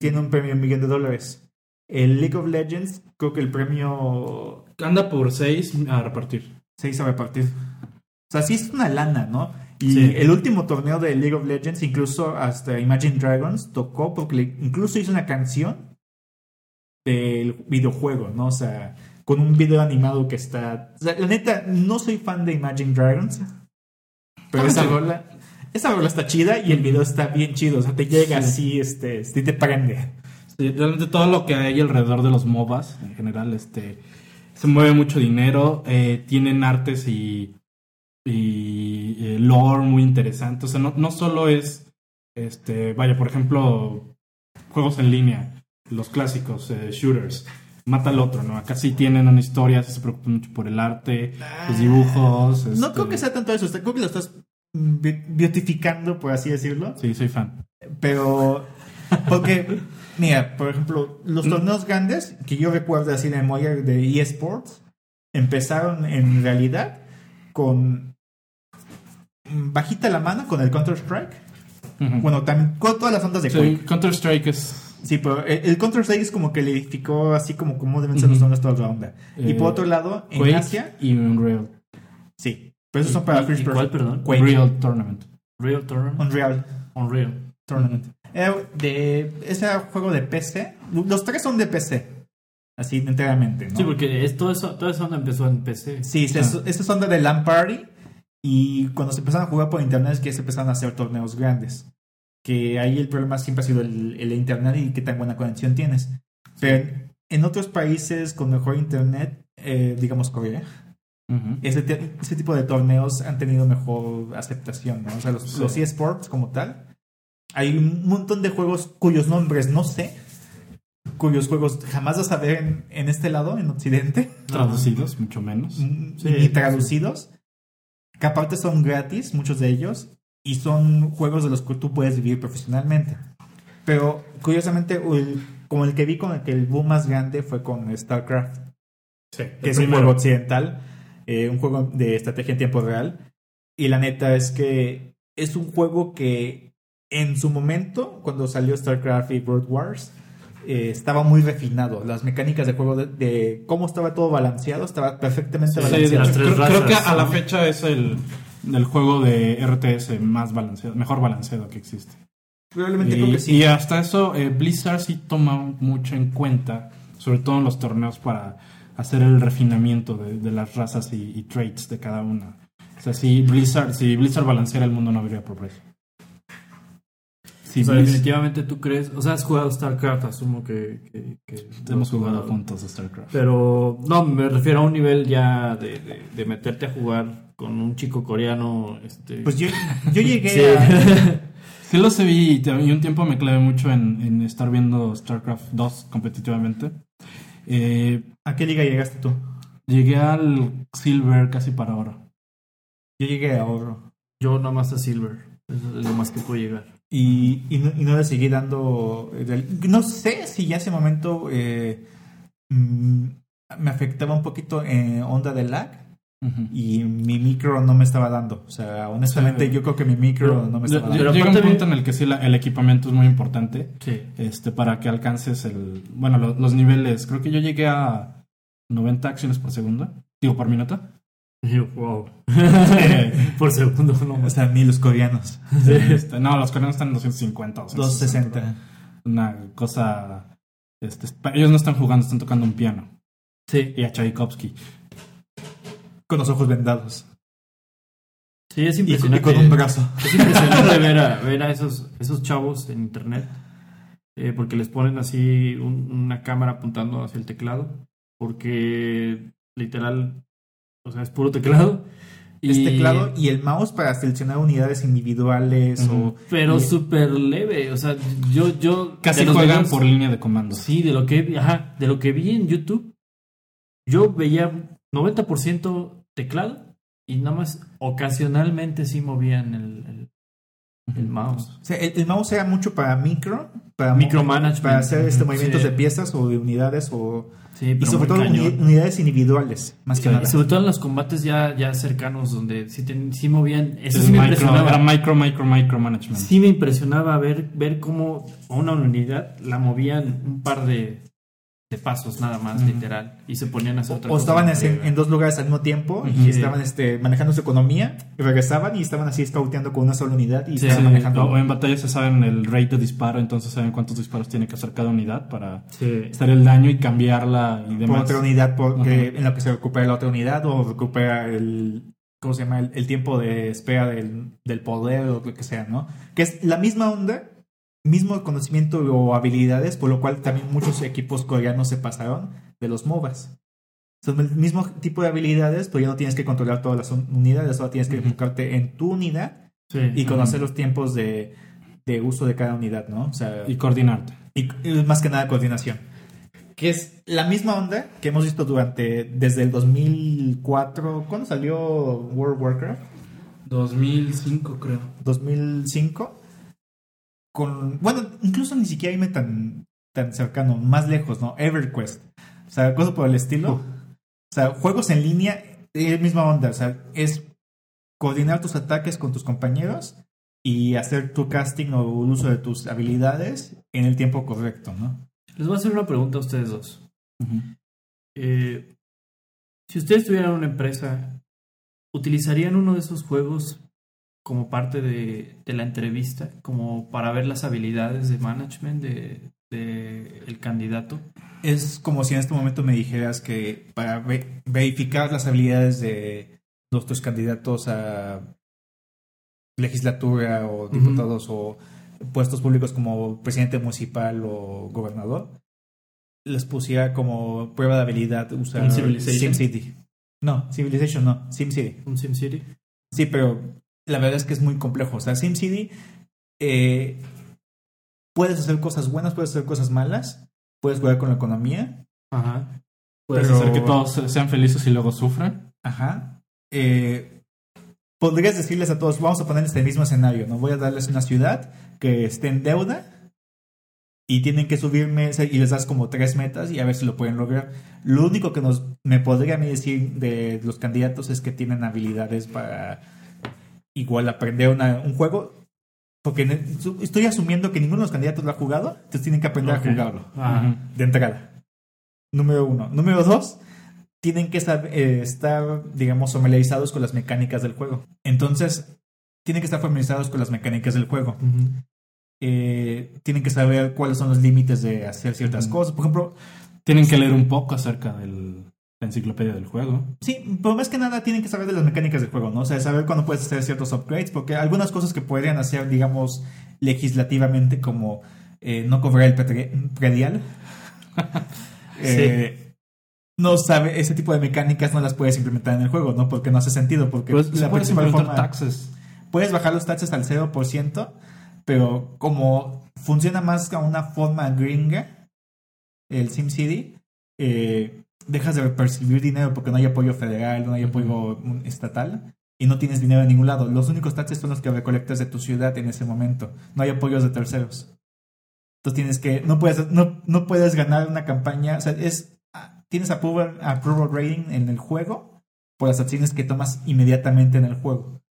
tiene un premio de un millón de dólares. El League of Legends, creo que el premio Anda por 6 a repartir. Se hizo repartir. O sea, sí es una lana, ¿no? Y Sí. el último torneo de League of Legends, incluso hasta Imagine Dragons tocó, porque le- incluso hizo una canción del videojuego, ¿no? O sea, con un video animado que está... o sea, la neta, no soy fan de Imagine Dragons, pero Ah, esa rola... Esa rola está chida y el video está bien chido, o sea, te llega Sí. así, este, sí te prende. Sí, realmente todo lo que hay alrededor de los MOBAs, en general, este, se mueve mucho dinero, eh, tienen artes y, y eh, lore muy interesante. O sea, no, no solo es, este, vaya, por ejemplo, juegos en línea, los clásicos, eh, shooters, mata al otro, ¿no? Acá sí tienen una historia, se preocupan mucho por el arte, los dibujos. No este, creo que sea tanto eso, creo que lo estás beautificando, por así decirlo. Sí, soy fan. Pero, porque, mira, por ejemplo, los torneos grandes que yo recuerdo así de memoria de eSports empezaron en realidad con mm, bajita la mano con el Counter-Strike. Ujú. Bueno, también con todas las ondas de Sí, Quake. Counter-Strike es... Sí, pero el, el Counter-Strike es como que le edificó así como cómo deben ser los torneos toda la onda. y Eh, por otro lado, en Quake Asia, y Unreal. sí. Pero esos son para ¿Y- First Person. cuál, perdón? Quake. Unreal Tournament. Real Tournament. Unreal Unreal. Tournament. Eh, de ese juego de PC. Los tres son de PC. Así enteramente, ¿no? Sí, porque es, todo eso, todo eso onda empezó en PC. Sí, Ah. es- estos son de LAN Party. Y cuando se empezaron a jugar por internet es que se empezaron a hacer torneos grandes. Que ahí el problema siempre ha sido el, el internet y qué tan buena conexión tienes. Pero en, otros países con mejor internet, eh, digamos Corea, Ujú. ese, te- ese tipo de torneos han tenido mejor aceptación, ¿no? O sea, los, Sí. los eSports como tal. Hay un montón de juegos cuyos nombres no sé, cuyos juegos jamás vas a ver en, en este lado, en Occidente, Traducidos, mucho menos. mm, Sí, ni sí. traducidos, que aparte son gratis, muchos de ellos, y son juegos de los que tú puedes vivir profesionalmente. Pero curiosamente, el- como el que vi con el que el boom más grande fue con StarCraft Sí, que es un juego occidental, eh, un juego de estrategia en tiempo real. Y la neta es que es un juego que en su momento, cuando salió StarCraft y World Wars, eh, estaba muy refinado. Las mecánicas de juego, de, de cómo estaba todo balanceado, estaba perfectamente Sí, Sí, de balanceado. tres creo, que a la fecha es el, el juego de RTS más balanceado, mejor balanceado que existe. Probablemente Y, creo que sí. y hasta eso, eh, Blizzard sí toma mucho en cuenta, sobre todo en los torneos, para hacer el refinamiento de, de las razas y, y traits de cada una. O sea, si Blizzard, si Blizzard balanceara el mundo no habría progreso. O sea, definitivamente tú crees. O sea, has jugado StarCraft, asumo que. que, que hemos jugado juntos a StarCraft. Pero no, me refiero a un nivel ya de, de, de meterte a jugar con un chico coreano. Este, Pues yo, yo llegué Sí. a... Sí los vi y, te- y un tiempo me clavé mucho en, en estar viendo StarCraft 2 competitivamente. Eh, ¿A qué liga llegaste tú? llegué al Silver casi para ahora. Yo llegué a oro. Yo nomás a Silver. Es lo más que puedo llegar. Y, y, no, y no le seguí dando. No sé si ya ese momento eh, mm, me afectaba un poquito en onda de lag y mi micro no me estaba dando. O sea, honestamente, Sí. yo creo que mi micro Pero- no me estaba dando. Pero Llega un punto en el que sí la- el equipamiento es muy importante Sí. este, para que alcances el, bueno, lo- los niveles. Creo que yo llegué a 90 acciones por segundo, digo por minuto. Y yo, wow. Por segundo, no O sea, ni los coreanos. Este, no, los coreanos están en 250 o 260. Una cosa... Este, ellos no están jugando, están tocando un piano. Sí. Y a Tchaikovsky. Con los ojos vendados. Sí, es con, y impresionante. con un brazo. Es impresionante ver a, ver a esos, esos chavos en internet. eh, porque les ponen así un- una cámara apuntando hacia el teclado. Porque literal, o sea, es puro teclado. Y, Es teclado y el mouse para seleccionar unidades individuales o. Pero y- súper leve. O sea, yo, yo. Casi juegan videos- por línea de comando. Sí, de lo que vi, ajá, de lo que vi en YouTube, yo veía 90% teclado y nada más ocasionalmente sí movían el, el, el mouse. O sea, el, el mouse era mucho para micro, para Micromanagement. para hacer este movimientos sí. de piezas o de unidades o Sí, y sobre todo cañón. unidades individuales, más que nada. Y sobre todo en los combates ya, ya cercanos donde sí, ten- sí movían, eso Es sí me micro, impresionaba. era micro, micro, micro management. Sí me impresionaba ver, ver cómo a una unidad la movían un par de, de pasos nada más, literal. Y se ponían a hacer otra O estaban en, en dos lugares al mismo tiempo y estaban este, manejando su economía, y regresaban y estaban así scouteando con una sola unidad y Sí, estaban sí, manejando. O en batalla se saben el rate de disparo, entonces saben cuántos disparos tiene que hacer cada unidad para Sí. estar el daño y cambiarla y por demás. otra unidad porque en lo que se recupera la otra unidad o recupera el ¿cómo se llama? el, el tiempo de espera del, del poder o lo que sea, ¿no? Que es la misma onda, mismo conocimiento o habilidades, por lo cual también muchos equipos coreanos se pasaron de los MOBAs. Son el mismo tipo de habilidades, pero ya no tienes que controlar todas las un- unidades, solo tienes que enfocarte en tu unidad Sí. y conocer los tiempos de, de uso de cada unidad, ¿no? O sea, Y coordinarte. y, y más que nada coordinación. Que es la misma onda que hemos visto durante desde el 2004. ¿Cuándo salió World of Warcraft? 2005 creo. 2005. Con, bueno, incluso ni siquiera irme tan, tan cercano, más lejos, ¿no? EverQuest. O sea, cosas por el estilo. O sea, juegos en línea, es misma onda. O sea, es coordinar tus ataques con tus compañeros y hacer tu casting o el uso de tus habilidades en el tiempo correcto, ¿no? Les voy a hacer una pregunta a ustedes dos. Eh, si ustedes tuvieran una empresa, ¿utilizarían uno de esos juegos como parte de, de la entrevista, como para ver las habilidades de management de, de el candidato? Es como si en este momento me dijeras que para ve- verificar las habilidades de nuestros candidatos a legislatura o diputados o puestos públicos como presidente municipal o gobernador, les pusiera como prueba de habilidad usar. SimCity. No, Civilization no, SimCity. ¿Un SimCity? Sí, pero la verdad es que es muy complejo. O sea, SimCity eh, puedes hacer cosas buenas, puedes hacer cosas malas, puedes jugar con la economía. Ajá. Puedes Pero- hacer que todos sean felices y luego sufran. Ajá. Eh, podrías decirles a todos, vamos a poner este mismo escenario, ¿no? Voy a darles una ciudad que esté en deuda y tienen que subirme y les das como tres metas y a ver si lo pueden lograr. Lo único que nos me podría a mí decir de los candidatos es que tienen habilidades para igual aprender una- un juego. Porque estoy asumiendo que ninguno de los candidatos lo ha jugado, entonces tienen que aprender a jugarlo Ajá. Ujú. de entrada. Número uno. Número dos, tienen que sab- eh, estar, digamos, familiarizados con las mecánicas del juego. Entonces, tienen que estar familiarizados con las mecánicas del juego. Eh, tienen que saber cuáles son los límites de hacer ciertas cosas. Por ejemplo, Tienen que leer un poco acerca de la enciclopedia del juego. sí, pero más que nada tienen que saber de las mecánicas del juego, ¿no? O sea, saber cuándo puedes hacer ciertos upgrades, porque algunas cosas que podrían hacer, digamos, legislativamente, como eh, no cobrar el predial. eh, No sabe, ese tipo de mecánicas no las puedes implementar en el juego, ¿no? Porque no hace sentido, porque Pues la puede principal forma- taxes. puedes bajar los taxes al 0%, pero como funciona más como una forma gringa, el SimCity, eh, dejas de percibir dinero porque no hay apoyo federal, no hay apoyo estatal y no tienes dinero en ningún lado. Los únicos taxes son los que recolectas de tu ciudad en ese momento. No hay apoyos de terceros. Entonces tienes que, no puedes, no, no puedes ganar una campaña, o sea, es, ah, tienes approval, approval rating en el juego por las acciones que tomas inmediatamente en el juego.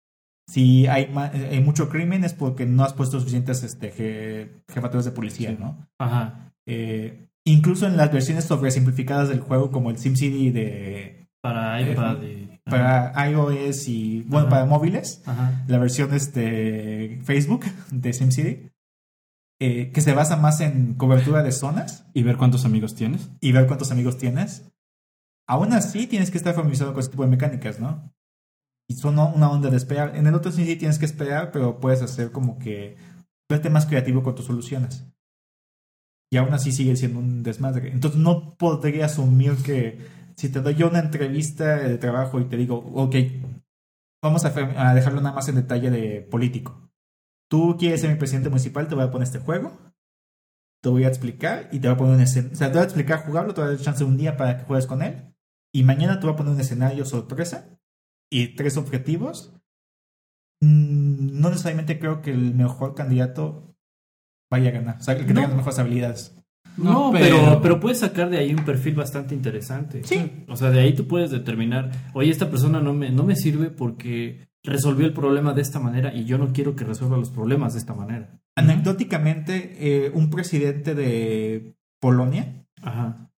Si hay, hay mucho crimen es porque no has puesto suficientes este, je- jefaturas de policía, Sí. ¿no? Ajá. Eh, incluso en las versiones sobresimplificadas del juego, como el SimCity de, Para iPad y... para iOS y, bueno, Ajá. para móviles, Ajá. la versión este, Facebook de SimCity, eh, que se basa más en cobertura de zonas Y ver cuántos amigos tienes. y ver cuántos amigos tienes. Aún así, tienes que estar familiarizado con ese tipo de mecánicas, ¿no? Y son una onda de esperar. En el otro sí tienes que esperar, pero puedes hacer como que verte más creativo con tus soluciones. Y aún así sigue siendo un desmadre. Entonces no podría asumir que si te doy yo una entrevista de trabajo y te digo, ok, vamos a, a dejarlo nada más en detalle de político. Tú quieres ser mi presidente municipal, te voy a poner este juego te voy a explicar y te voy a poner un escenario. O sea, te voy a explicar jugarlo, te voy a dar chance un día para que juegues con él. Y mañana te voy a poner un escenario sorpresa y tres objetivos. Mm, No necesariamente creo que el mejor candidato vaya a ganar. O sea, el que No. tenga las mejores habilidades. No, No, pero... pero- pero puedes sacar de ahí un perfil bastante interesante. Sí. O sea, de ahí tú puedes determinar, oye, esta persona no me, no me sirve porque resolvió el problema de esta manera y yo no quiero que resuelva los problemas de esta manera. Anecdóticamente, eh, un presidente de Polonia Ajá.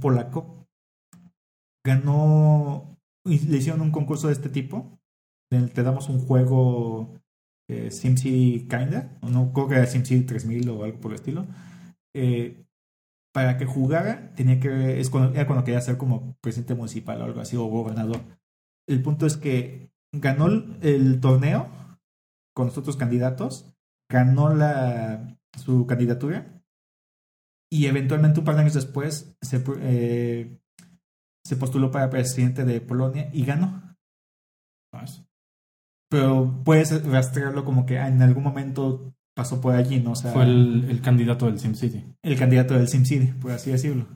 polaco, ganó, y le hicieron un concurso de este tipo, en el que te damos un juego eh, Kinda, o no creo que era SimCity 3000 o algo por el estilo. Eh, para que jugara, tenía que, es cuando, era cuando quería ser como presidente municipal o algo así, o gobernador. El punto es que ganó el, el torneo con los otros candidatos, ganó la, su candidatura y eventualmente un par de años después se, eh, se postuló para presidente de Polonia y ganó. Pero puedes rastrearlo como que en algún momento pasó por allí, ¿no? O sea, Fue el, el candidato del SimCity. el candidato del SimCity, por así decirlo.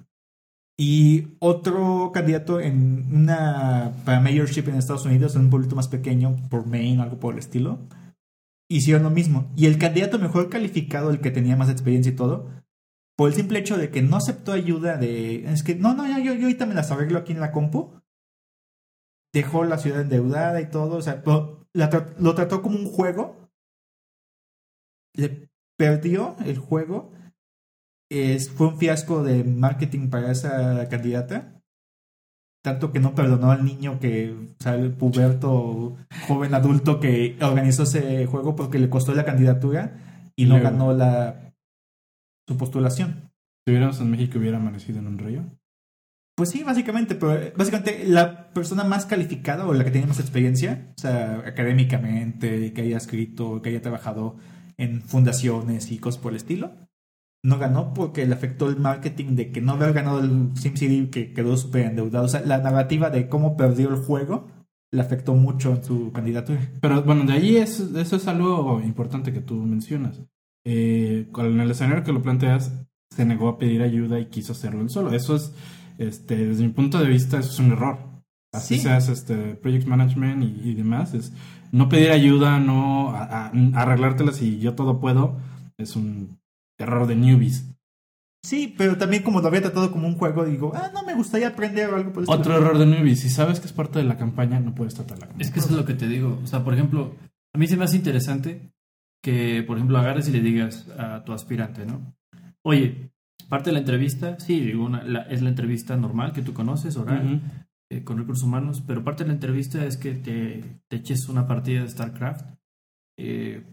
Y otro candidato en una para mayorship en Estados Unidos, en un pueblito más pequeño, por Maine, algo por el estilo, hicieron lo mismo. Y el candidato mejor calificado, el que tenía más experiencia y todo, por el simple hecho de que no aceptó ayuda de. Es que no, no, ya, yo, yo ahorita me las arreglo aquí en la compu. Dejó la ciudad endeudada y todo. O sea, la tra- lo trató como un juego. Le perdió el juego. Es, fue un fiasco de marketing para esa candidata. Tanto que no perdonó al niño que, o sea, el puberto, joven adulto que organizó ese juego porque le costó la candidatura y no Luego. ganó la su postulación. Si hubiéramos en México, hubiera amanecido en un río. Pues sí, básicamente, pero eh, básicamente la persona más calificada o la que tiene más experiencia, o sea, académicamente, que haya escrito, que haya trabajado en fundaciones y cosas por el estilo, no ganó porque le afectó el marketing de que no haber ganado el SimCity que quedó súper endeudado. O sea, la narrativa de cómo perdió el juego le afectó mucho en su candidatura. Pero bueno, de ahí es, eso es algo importante que tú mencionas. Eh, con el escenario que lo planteas, se negó a pedir ayuda y quiso hacerlo él solo. Eso es, este, desde mi punto de vista, eso es un error. Así Sí. se hace este, project management y, y demás. Es no pedir ayuda, no a- a- arreglártelas y yo todo puedo. Es un error de newbies. Sí, pero también como lo había tratado como un juego, digo, ah, no me gustaría aprender algo por el Otro error de newbies. Si sabes que es parte de la campaña, no puedes tratarla como Es que eso es lo que te digo. O sea, por ejemplo, a mí se me hace interesante que, por ejemplo, agarres y le digas a tu aspirante, ¿no? Oye, parte de la entrevista, sí, digo, una- la- es la entrevista normal que tú conoces, oral, eh, con recursos humanos, pero parte de la entrevista es que te, te eches una partida de StarCraft. eh,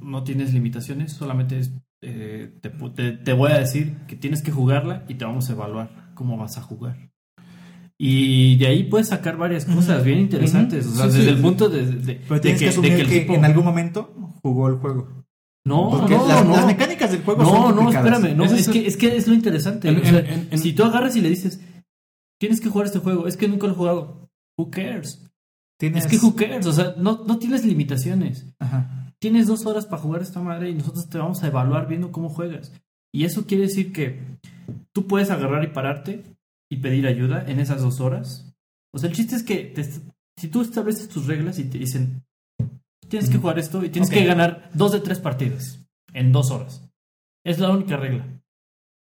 no tienes limitaciones, solamente es, eh, te, te- te voy a decir que tienes que jugarla y te vamos a evaluar cómo vas a jugar. Y de ahí puedes sacar varias cosas bien interesantes. O sea, Sí, sí. desde el punto de, que, de que, el tipo- en algún momento jugó el juego. No, Porque no, las, no. las mecánicas del juego son No, no, espérame. No, es, que, es que es lo interesante. En- o sea, en- en- si tú agarras y le dices, tienes que jugar este juego, es que nunca lo he jugado. Who cares? Tienes... Es que who cares? O sea, no, no tienes limitaciones. Ajá. Tienes dos horas para jugar esta madre y nosotros te vamos a evaluar viendo cómo juegas. Y eso quiere decir que tú puedes agarrar y pararte y pedir ayuda en esas dos horas. O sea, el chiste es que te- si tú estableces tus reglas y te dicen, tienes que jugar esto y tienes que ganar dos de tres partidas en dos horas. Es la única regla.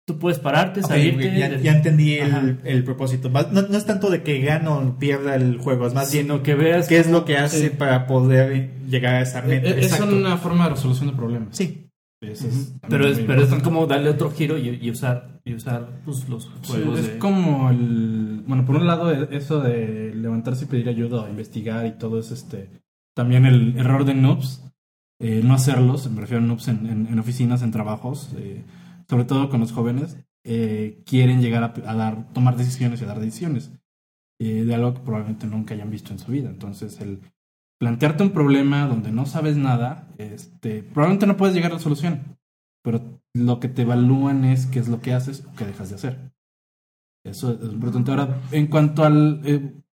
Tú puedes pararte, Ok, salirte. ya, de- ya entendí el, el propósito. No, no es tanto de que gano o pierda el juego, es más bien sino que veas qué es lo que hace eh, para poder llegar a esa meta. Eh, Es Exacto. una forma de resolución de problemas. Sí. Eso es Pero es, pero es como darle otro giro y, y usar, y usar pues, los Sí, juegos es de... como el bueno por un lado e- eso de levantarse y pedir ayuda o investigar y todo es este también el error de noobs eh, no hacerlos me refiero a noobs en, oficinas en trabajos eh, sobre todo con los jóvenes eh, quieren llegar a, a dar tomar decisiones y a dar decisiones eh, de algo que probablemente nunca hayan visto en su vida entonces el plantearte un problema donde no sabes nada este probablemente no puedes llegar a la solución pero lo que te evalúan es qué es lo que haces o qué dejas de hacer. Eso es importante. Ahora, en cuanto al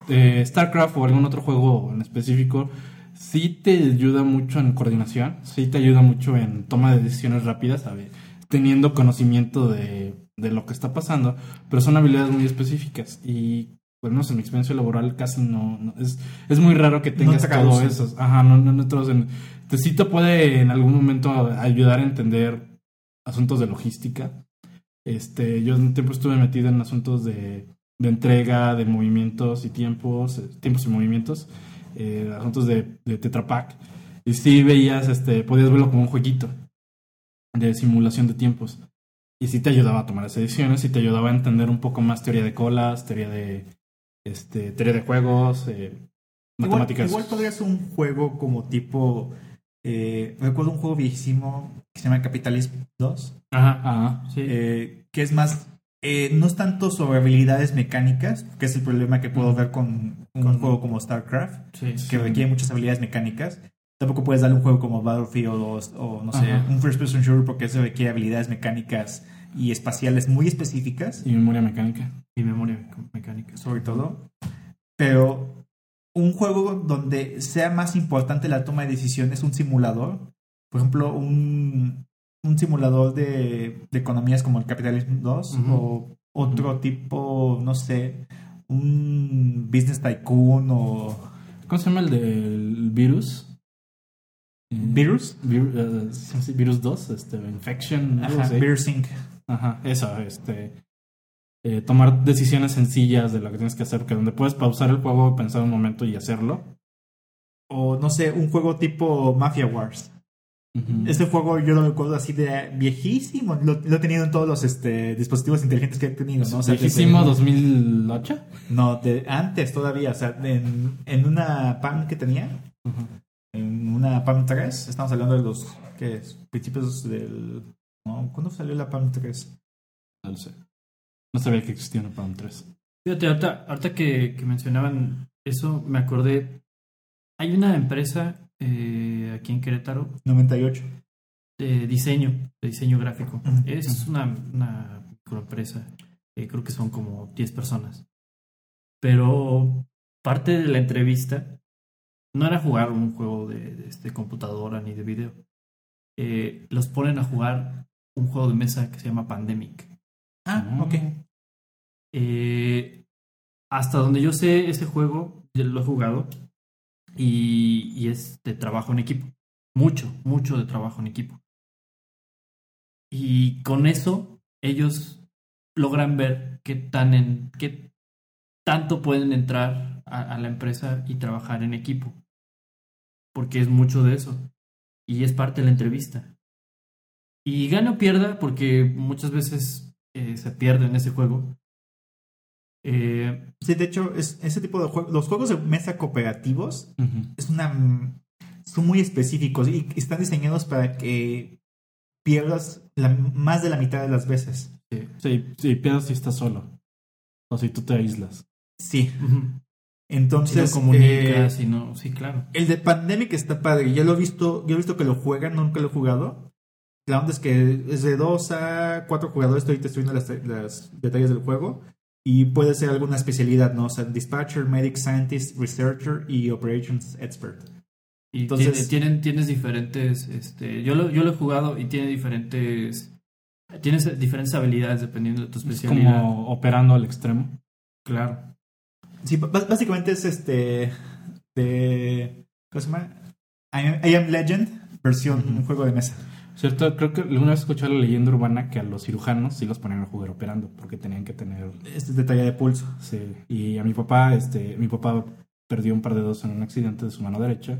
eh, StarCraft o algún otro juego en específico, sí te ayuda mucho en coordinación, sí te ayuda mucho en toma de decisiones rápidas, ¿sabe? teniendo conocimiento de, de lo que está pasando, pero son habilidades muy específicas y, no sé, en mi experiencia laboral casi no, no- es, es muy raro que tengas te todo eso. Ajá, no, no, no traducen. Te, sí te puede en algún momento ayudar a entender asuntos de logística. Este, yo un tiempo estuve metido en asuntos de, de entrega, de movimientos y tiempos, eh, tiempos y movimientos, eh, asuntos de, de Tetra Pak. Y sí veías, este, podías verlo como un jueguito de simulación de tiempos. Y sí te ayudaba a tomar esas decisiones y te ayudaba a entender un poco más teoría de colas, teoría de, este, teoría de juegos, eh, Igual, matemáticas. igual podría ser un juego como tipo. eh, recuerdo un juego viejísimo que se llama Capitalism 2. Ajá. Sí. eh, que es más. Eh, no es tanto sobre habilidades mecánicas, que es el problema que puedo ver con un juego como StarCraft, sí. que requiere muchas habilidades mecánicas. Tampoco puedes darle un juego como Battlefield o, o, no sé, Ajá. un first person shooter porque eso requiere habilidades mecánicas y espaciales muy específicas. y memoria mecánica. Y memoria mecánica. sobre todo. Pero un juego donde sea más importante la toma de decisiones, un simulador, por ejemplo, un, un simulador de, de economías como el Capitalism 2 Ujú. o otro tipo, no sé, un Business Tycoon o ¿Cómo se llama el del virus? Eh, Virus. vir- eh, sí, virus 2, este, Infection. Ajá, así. Beersync. Ajá, eso, este. eh, tomar decisiones sencillas de lo que tienes que hacer, que donde puedes pausar el juego, pensar un momento y hacerlo. O no sé, un juego tipo Mafia Wars. Este juego yo lo recuerdo así de viejísimo. Lo, lo he tenido en todos los este, dispositivos inteligentes que he tenido, ¿no? O sea, desde- Viejísimo 2008. No, de antes todavía, o sea, en, en una PAM que tenía, en una PAM 3, estamos hablando de los ¿qué es? principios del... No, ¿Cuándo salió la PAM 3? No lo sé. No sabía que existía una PAM 3. Fíjate, ahorita, ahorita que, que mencionaban eso, me acordé. Hay una empresa eh, aquí en Querétaro 98. de diseño, de diseño gráfico. Es una, una microempresa. eh, creo que son como 10 personas. Pero parte de la entrevista no era jugar un juego de, de, este, computadora ni de video. Eh, los ponen a jugar un juego de mesa que se llama Pandemic. Ah, ok. Eh, hasta donde yo sé, ese juego lo he jugado y, y es de trabajo en equipo. Mucho, mucho de trabajo en equipo. Y con eso, ellos logran ver qué tan en qué tanto pueden entrar a, la empresa y trabajar en equipo. Porque es mucho de eso. Y es parte de la entrevista. Y gana o pierda, porque muchas veces eh, se pierde en ese juego. Eh, Sí, de hecho, es, ese tipo de juegos, los juegos de mesa cooperativos es una, son muy específicos y están diseñados para que pierdas la, más de la mitad de las veces. sí. Sí, sí, pierdes si estás solo. O si tú te aíslas. Sí. Entonces, comunicas, eh, si no, sí, claro. El de Pandemic está padre. Ya lo he visto, yo he visto que lo juegan, nunca lo he jugado. La onda es que es de 2 a 4 jugadores. Estoy, te estoy viendo las, las detalles del juego. Y puede ser alguna especialidad, ¿no? O sea, Dispatcher, Medic, Scientist, Researcher y Operations Expert. Y entonces- tiene- tienen, tienes diferentes, este, yo lo, yo lo he jugado y tiene diferentes, tienes diferentes habilidades dependiendo de tu Es especialidad. como operando al extremo. Claro. Sí, básicamente es este. de. ¿Cómo se llama? I am, I Am Legend, versión un juego de mesa. ¿Cierto? Creo que alguna vez escuché la leyenda urbana que a los cirujanos sí los ponían a jugar operando porque tenían que tener Este detalle de pulso. Sí, y a mi papá, este, mi papá perdió un par de dedos en un accidente de su mano derecha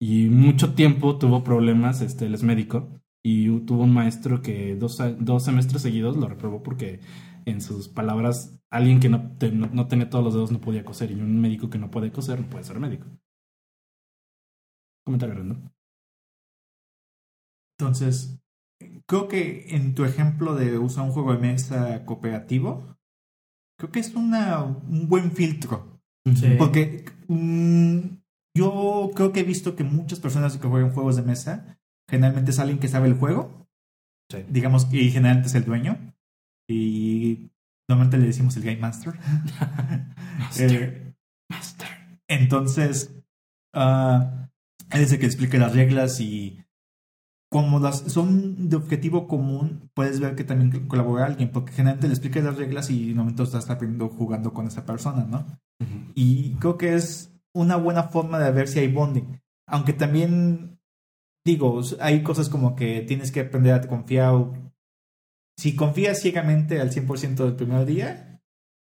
y mucho tiempo tuvo problemas, este, él es médico y tuvo un maestro que dos, a- dos semestres seguidos lo reprobó porque en sus palabras alguien que no, te- no, no tenía todos los dedos no podía coser y un médico que no puede coser no puede ser médico. Comentario random. Entonces, creo que en tu ejemplo de usar un juego de mesa cooperativo, creo que es una, un buen filtro. Sí. Porque mm, yo creo que he visto que muchas personas que juegan juegos de mesa generalmente es alguien que sabe el juego, Sí. digamos, y generalmente es el dueño. Y normalmente le decimos el Game Master. Eh, Master. entonces, ah, él es el que explica las reglas y como las son de objetivo común, puedes ver que también colabora alguien, porque generalmente le explicas las reglas y en un momento estás aprendiendo jugando con esa persona, ¿no? Y creo que es una buena forma de ver si hay bonding. Aunque también, digo, hay cosas como que tienes que aprender a confiar. Si confías ciegamente al 100% del primer día,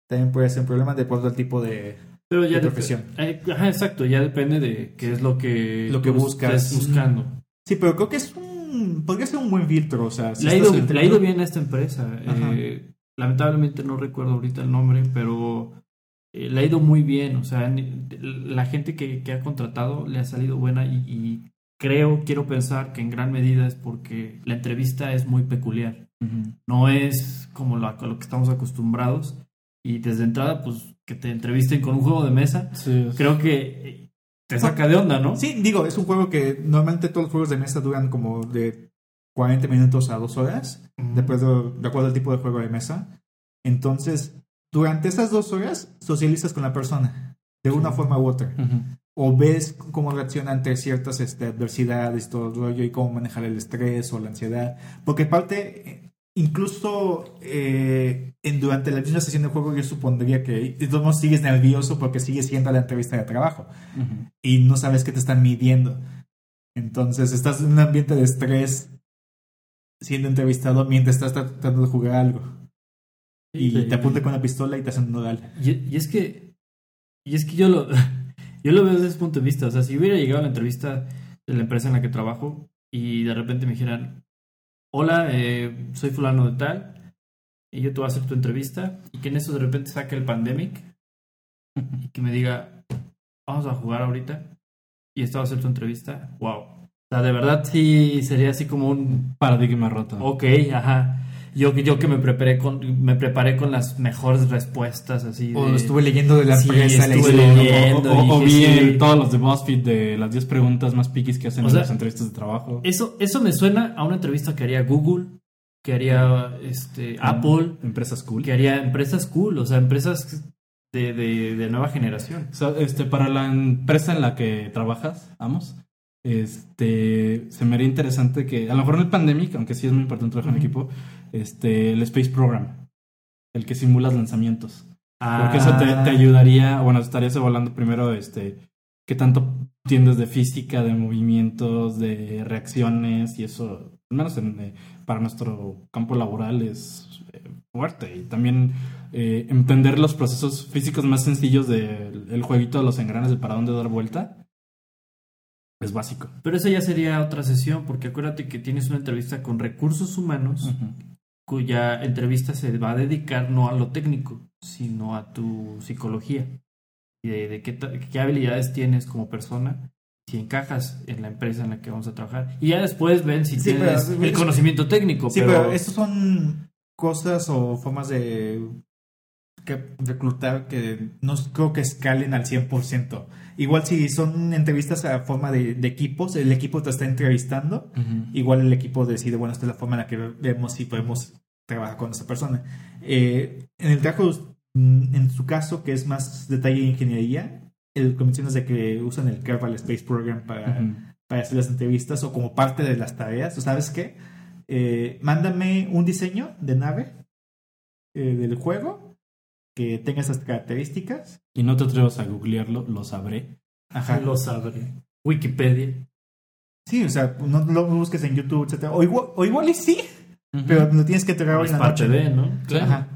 también puede ser un problema de acuerdo al tipo de... Pero ya de profesión. eh, Ajá, exacto, ya depende de qué es lo que, Lo que buscas. buscando. Sí, pero creo que es un podría ser un buen filtro, o sea, si le, ha ido, en le ha ido bien a esta empresa. Eh, lamentablemente no recuerdo ahorita el nombre, pero eh, le ha ido muy bien. O sea, la gente que, que ha contratado le ha salido buena y, y creo, quiero pensar que en gran medida es porque la entrevista es muy peculiar. Ujú. No es como lo, lo que estamos acostumbrados. Y desde entrada, pues que te entrevisten con un juego de mesa, Sí, creo que te saca de onda, ¿no? Sí, digo, es un juego que normalmente todos los juegos de mesa duran como de 40 minutos a 2 horas, de acuerdo, de acuerdo al tipo de juego de mesa. Entonces, durante esas dos horas socializas con la persona, de una forma u otra. O ves cómo reacciona ante ciertas este, adversidades todo el rollo, y cómo manejar el estrés o la ansiedad. Porque parte, eh, incluso eh, en, durante la misma sesión de juego, yo supondría que de todos modos sigues nervioso porque sigues siendo la entrevista de trabajo y no sabes qué te están midiendo. Entonces estás en un ambiente de estrés siendo entrevistado mientras estás tratando de jugar algo. Y Sí. te apunta con la pistola y te hacen un nodal. Y, y es que. Y es que yo lo. Yo lo veo desde ese punto de vista. O sea, si hubiera llegado a la entrevista de la empresa en la que trabajo y de repente me dijeran: Hola, eh, soy fulano de tal. Y yo te voy a hacer tu entrevista. Y que en eso de repente saque el pandemic. Y que me diga: Vamos a jugar ahorita. Y esta va a ser tu entrevista. Wow. O sea, de verdad sí sería así como un Paradigma roto. Ok, ajá. Yo, yo que me preparé con me preparé con las mejores respuestas así O de- estuve leyendo de la Sí, la estuve leyendo. O, o- o vi sí. el- todos los de BuzzFeed de las 10 preguntas más piquis que hacen O en sea, las entrevistas de trabajo. Eso, eso me suena a una entrevista que haría Google, que haría este Apple, Empresas cool. que haría empresas cool, o sea, empresas de, de, de nueva generación. O sea, este, para la empresa en la que trabajas, Amos, este, se me haría interesante que, a lo mejor en el Pandemic, aunque sí es muy importante trabajar en equipo, este, el Space Program, el que simulas lanzamientos. Porque Ah, eso te, te ayudaría, bueno, estarías evaluando primero, este, qué tanto entiendes de física, de movimientos, de reacciones, y eso, al menos en, eh, para nuestro campo laboral, es eh, fuerte. Y también eh, entender los procesos físicos más sencillos del el jueguito de los engranes de para dónde dar vuelta es básico. Pero eso ya sería otra sesión, porque acuérdate que tienes una entrevista con recursos humanos, cuya entrevista se va a dedicar no a lo técnico, sino a tu psicología. Y de, de qué, habilidades tienes como persona, si encajas en la empresa en la que vamos a trabajar. Y ya después ven si Sí, tienes pero- el conocimiento técnico. Sí, pero, pero estos son cosas o formas de que reclutar que no creo que escalen al 100%. Igual si son entrevistas a forma de, de equipos, el equipo te está entrevistando, igual el equipo decide, bueno, esta es la forma en la que vemos si podemos trabajar con esa persona. Eh, en el trabajo, mm, en su caso, que es más detalle de ingeniería, el mencionas de que usan el Kerbal Space Program para, para hacer las entrevistas o como parte de las tareas. ¿O sabes qué? Eh, mándame un diseño de nave eh, del juego que tenga esas características. Y no te atrevas a googlearlo, lo sabré. Ajá. lo sabré. Wikipedia. Sí, o sea, no lo busques en YouTube, etcétera. O igual, o igual y sí, pero lo tienes que entregar hoy en la parte noche. de, ¿no? Claro. Ajá.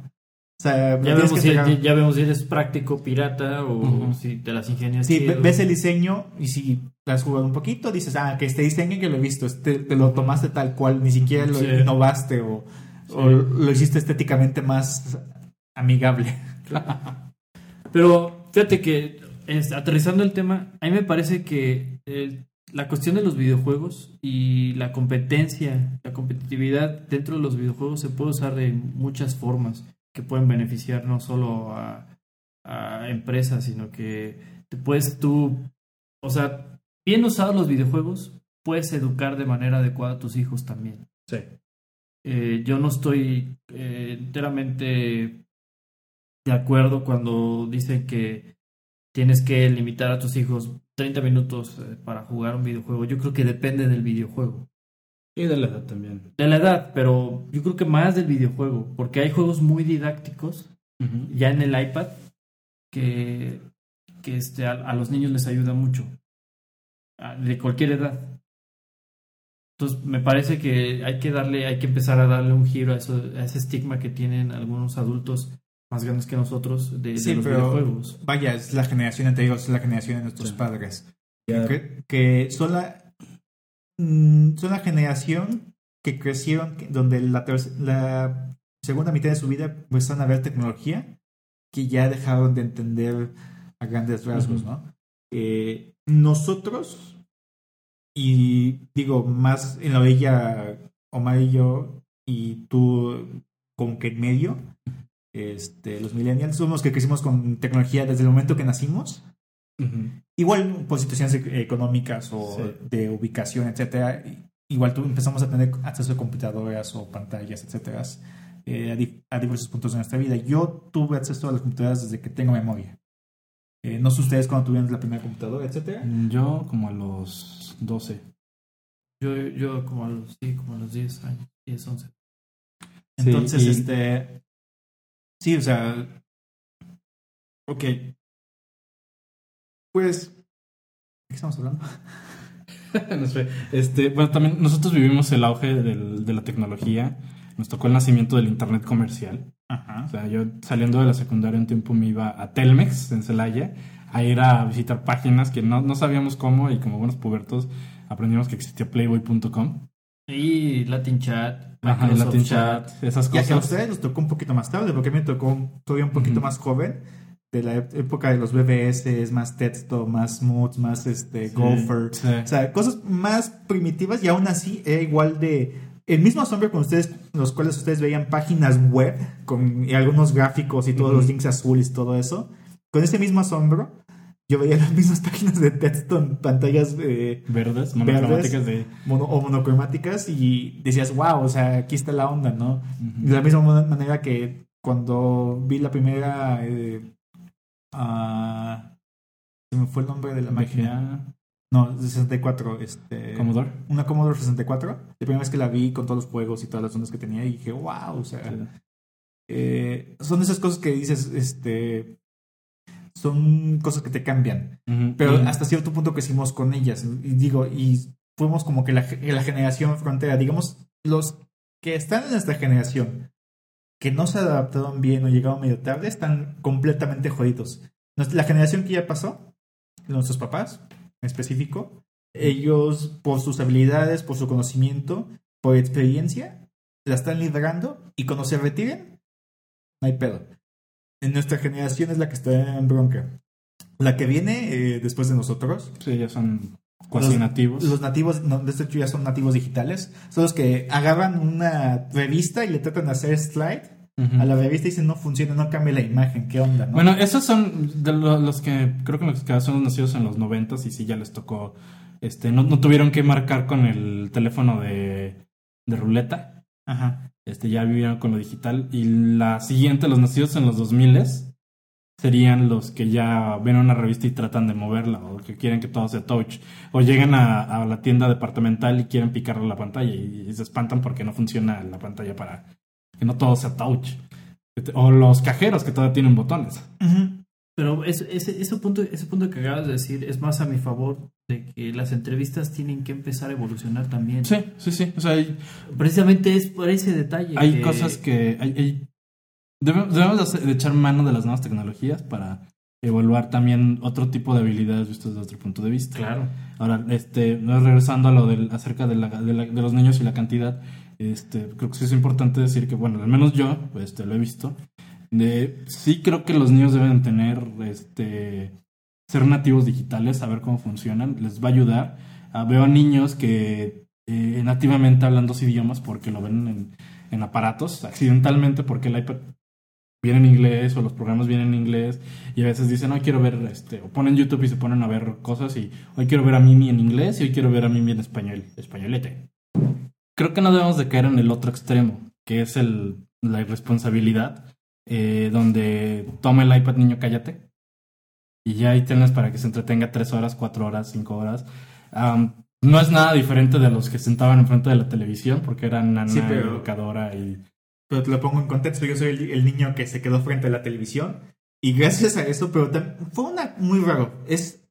O sea, Ya vemos, si, ya, ya vemos si eres práctico, pirata o si te las ingenias. Sí, chido. ves el diseño y si te has jugado un poquito, dices, ah, que este diseño que lo he visto, este, te lo tomaste tal cual, ni siquiera lo Sí. innovaste o, o lo hiciste estéticamente más amigable. Pero fíjate que es- aterrizando el tema, a mí me parece que eh, la cuestión de los videojuegos y la competencia, la competitividad dentro de los videojuegos se puede usar de muchas formas que pueden beneficiar no solo a, a empresas, sino que te puedes tú, o sea, bien usados los videojuegos, puedes educar de manera adecuada a tus hijos también. Sí. Eh, yo no estoy eh, enteramente de acuerdo cuando dicen que tienes que limitar a tus hijos 30 minutos eh, para jugar un videojuego. Yo creo que depende del videojuego. Y de la edad también. De la edad, pero yo creo que más del videojuego, porque hay juegos muy didácticos ya en el iPad que, que este, a, a los niños les ayuda mucho, a- de cualquier edad. Entonces me parece que hay que darle, hay que empezar a darle un giro a, eso, a ese estigma que tienen algunos adultos más grandes que nosotros de, de Sí, los pero- videojuegos. Vaya, es la generación anterior, es la generación de nuestros Sí. padres. Que, que sola, mm, son la generación que crecieron, que- donde la, la segunda mitad de su vida empezaron a ver tecnología que ya dejaron de entender a grandes rasgos. ¿no? Eh, nosotros, y digo, más en la orilla, Omar y yo, y tú como que en medio, este, los millennials, somos los que crecimos con tecnología desde el momento que nacimos. Igual por situaciones e- económicas o Sí. de ubicación, etcétera, igual tú empezamos a tener acceso a computadoras o pantallas, etcétera, eh, a, di- a diversos puntos de nuestra vida. Yo tuve acceso a las computadoras desde que tengo memoria. Eh, no sé ustedes cuando tuvieron la primera computadora, etcétera. Yo como a los 12. Yo, yo como a los, sí, como a los 10 años, 10, 11. Sí, Entonces, y- este. Sí, o sea. Ok. Pues. ¿De qué estamos hablando? No sé. Este, bueno, también nosotros vivimos el auge del- de la tecnología. Nos tocó el nacimiento del Internet comercial. Ajá. O sea, yo saliendo de la secundaria un tiempo me iba a Telmex en Celaya a ir a visitar páginas que no, no sabíamos cómo y como buenos pubertos aprendimos que existía playboy.com. Y Latin Chat, Ajá, Microsoft Latin Chat, esas Ya que a cosas. ustedes nos tocó un poquito más tarde, porque a mí me tocó todavía un poquito Ujú. más joven, de la ép- época de los BBS, más texto, más moods, más este, Sí, Gopher. sí. O sea, cosas más primitivas y aún así era igual de. El mismo asombro con ustedes, los cuales ustedes veían páginas web con y algunos gráficos y todos Ujú. los links azules todo eso. Con ese mismo asombro, yo veía las mismas páginas de texto en pantallas eh, Verdes, monocromáticas de... mono- o monocromáticas y decías, wow, o sea, aquí está la onda, ¿no? De la misma manera que cuando vi la primera. eh, ah, se me fue el nombre de la máquina. No, de 64. Este, Commodore. Una Commodore 64. La primera vez que la vi con todos los juegos y todas las ondas que tenía, y dije, wow, o sea. Sí. eh, son esas cosas que dices, este. Son cosas que te cambian. Ujú. Pero hasta cierto punto crecimos con ellas. Y digo, y fuimos como que la, ge- la generación frontera. Digamos, los que están en nuestra generación, que no se adaptaron bien o llegaron medio tarde, están completamente jodidos. La generación que ya pasó, nuestros papás en específico, ellos por sus habilidades, por su conocimiento, por experiencia, la están liderando y cuando se retiren, no hay pedo. En nuestra generación es la que está en bronca. La que viene eh, después de nosotros, Sí, ya son cuasi Los- nativos. los nativos, no, de hecho ya son nativos digitales, son los que agarran una revista y le tratan de hacer slide Ujú. a la revista y dicen no funciona, no cambia la imagen, ¿qué onda? no? Bueno, esos son de lo- los que creo que los que son nacidos en los noventas y sí ya les tocó, este, no, no tuvieron que marcar con el teléfono de, de ruleta, Ajá. Este, ya vivieron con lo digital. Y la siguiente, los nacidos en los 2000 serían los que ya ven una revista y tratan de moverla o que quieren que todo sea touch. O llegan a, la tienda departamental y quieren picarle la pantalla y, se espantan porque no funciona la pantalla para que no todo sea touch. O los cajeros que todavía tienen botones. Pero ese, ese, ese, punto, ese punto que acabas de decir es más a mi favor de que las entrevistas tienen que empezar a evolucionar también. Sí, sí, sí. O sea, hay, Precisamente es por ese detalle. hay que- cosas que... Hay, hay- debemos debemos de, hacer- de echar mano de las nuevas tecnologías para evaluar también otro tipo de habilidades vistas desde otro punto de vista. Claro. Ahora, este, no, regresando a lo del, acerca de, la- de la- de los niños y la cantidad, este, creo que sí es importante decir que, bueno, al menos yo este, lo he visto. De, sí creo que los niños deben tener, este, ser nativos digitales, saber cómo funcionan, les va a ayudar. Ah, veo a niños que eh, nativamente hablan dos idiomas porque lo ven en, en aparatos, accidentalmente porque el iPad viene en inglés o los programas vienen en inglés y a veces dicen, hoy quiero ver, este, o ponen YouTube y se ponen a ver cosas y hoy quiero ver a Mimi en inglés y hoy quiero ver a Mimi en español, españolete. Creo que no debemos de caer en el otro extremo, que es el, la irresponsabilidad, eh, donde toma el iPad, niño, cállate. Y ya ahí tienes para que se entretenga tres horas, cuatro horas, cinco horas. No es nada diferente de los que sentaban enfrente de la televisión, porque eran nana, Sí, pero- educadora y... Pero te lo pongo en contexto, yo soy el, el niño que se quedó frente a la televisión y gracias a eso, pero fue una muy raro, es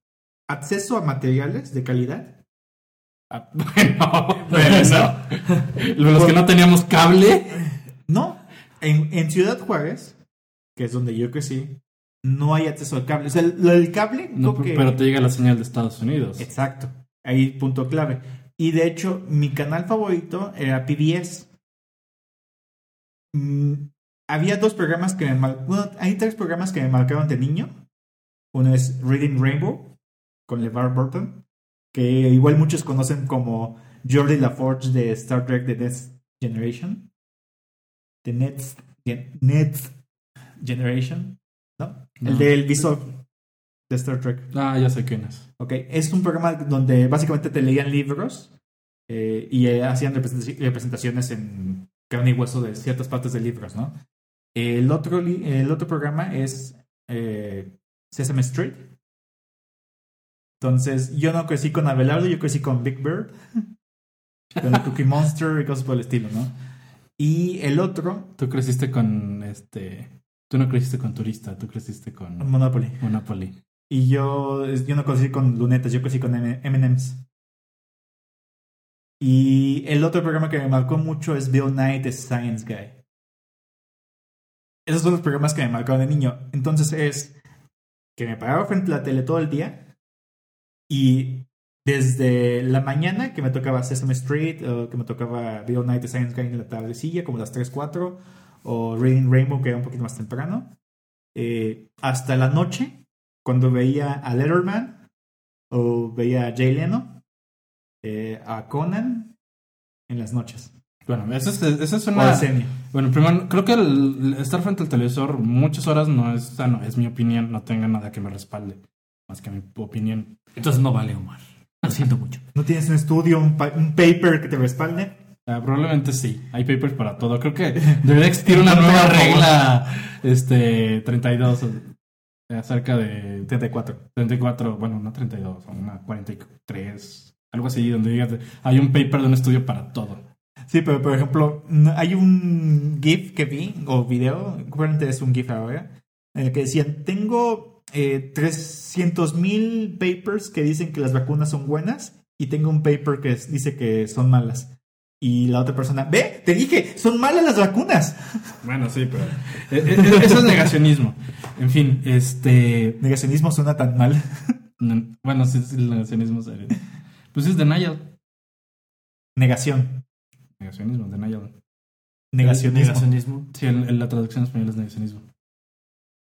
acceso a materiales de calidad. Ah, bueno, Bueno. bueno. Los que no teníamos cable. No, en, en Ciudad Juárez, que es donde yo crecí, no hay acceso al cable. O sea, lo del cable, No, que- pero te llega la señal de Estados Unidos. Exacto, ahí punto clave. Y de hecho, mi canal favorito era PBS. Mm, había dos programas que me mar- bueno, hay tres programas que me marcaron de niño. Uno es Reading Rainbow con LeVar Burton, que igual muchos conocen como Jordi LaForge de Star Trek The Next Generation. The Next, Next Generation, ¿no? El No. del visor de Star Trek. Ah, ya sé quién es. Ok, es un programa donde básicamente te leían libros eh, y eh, hacían representaci- representaciones en carne y hueso de ciertas partes de libros, ¿no? El otro, el otro programa es eh, Sesame Street. Entonces, yo no crecí con Abelardo, yo crecí con Big Bird, con el Cookie Monster y cosas por el estilo, ¿no? Y el otro, Tú creciste con este. Tú no creciste con Turista, tú creciste con Monopoly. Monopoly. Y yo, yo no crecí con lunetas, yo crecí con M&M's. Y el otro programa que me marcó mucho es Bill Nye, The Science Guy. Esos son los programas que me marcaron de niño. Entonces es que me paraba frente a la tele todo el día y desde la mañana que me tocaba Sesame Street o que me tocaba Bill Nye, The Science Guy en la tardecilla, como las 3, 4, o Reading Rainbow, que era un poquito más temprano, eh, hasta la noche, cuando veía a Letterman o veía a Jay Leno, eh, a Conan en las noches. Bueno, eso es, eso es una. Bueno, primero, creo que el estar frente al televisor muchas horas no es sano, es mi opinión, no tenga nada que me respalde, más que mi opinión. Entonces no vale, Omar. Lo siento mucho. ¿No tienes un estudio, un, pa- un paper que te respalde? Ah, probablemente sí, hay papers para todo. Creo que debería existir una nueva regla este 32 eh, acerca de 34. 34, bueno, no 32, una 43, algo así, donde digas, hay un paper de un estudio para todo. Sí, pero por ejemplo, hay un GIF que vi, o video, probablemente es un GIF ahora, en el que decían, tengo eh, 300 mil papers que dicen que las vacunas son buenas y tengo un paper que dice que son malas. Y la otra persona, ve, te dije, son malas las vacunas. Bueno, sí, pero eh, eh, eso es negacionismo. En fin, este... Negacionismo suena tan mal. no- Bueno, sí, sí, el negacionismo serio. Pues es denial. Negación. Negacionismo, denial. Negacionismo. Negacionismo. Sí, en, en la traducción española es negacionismo.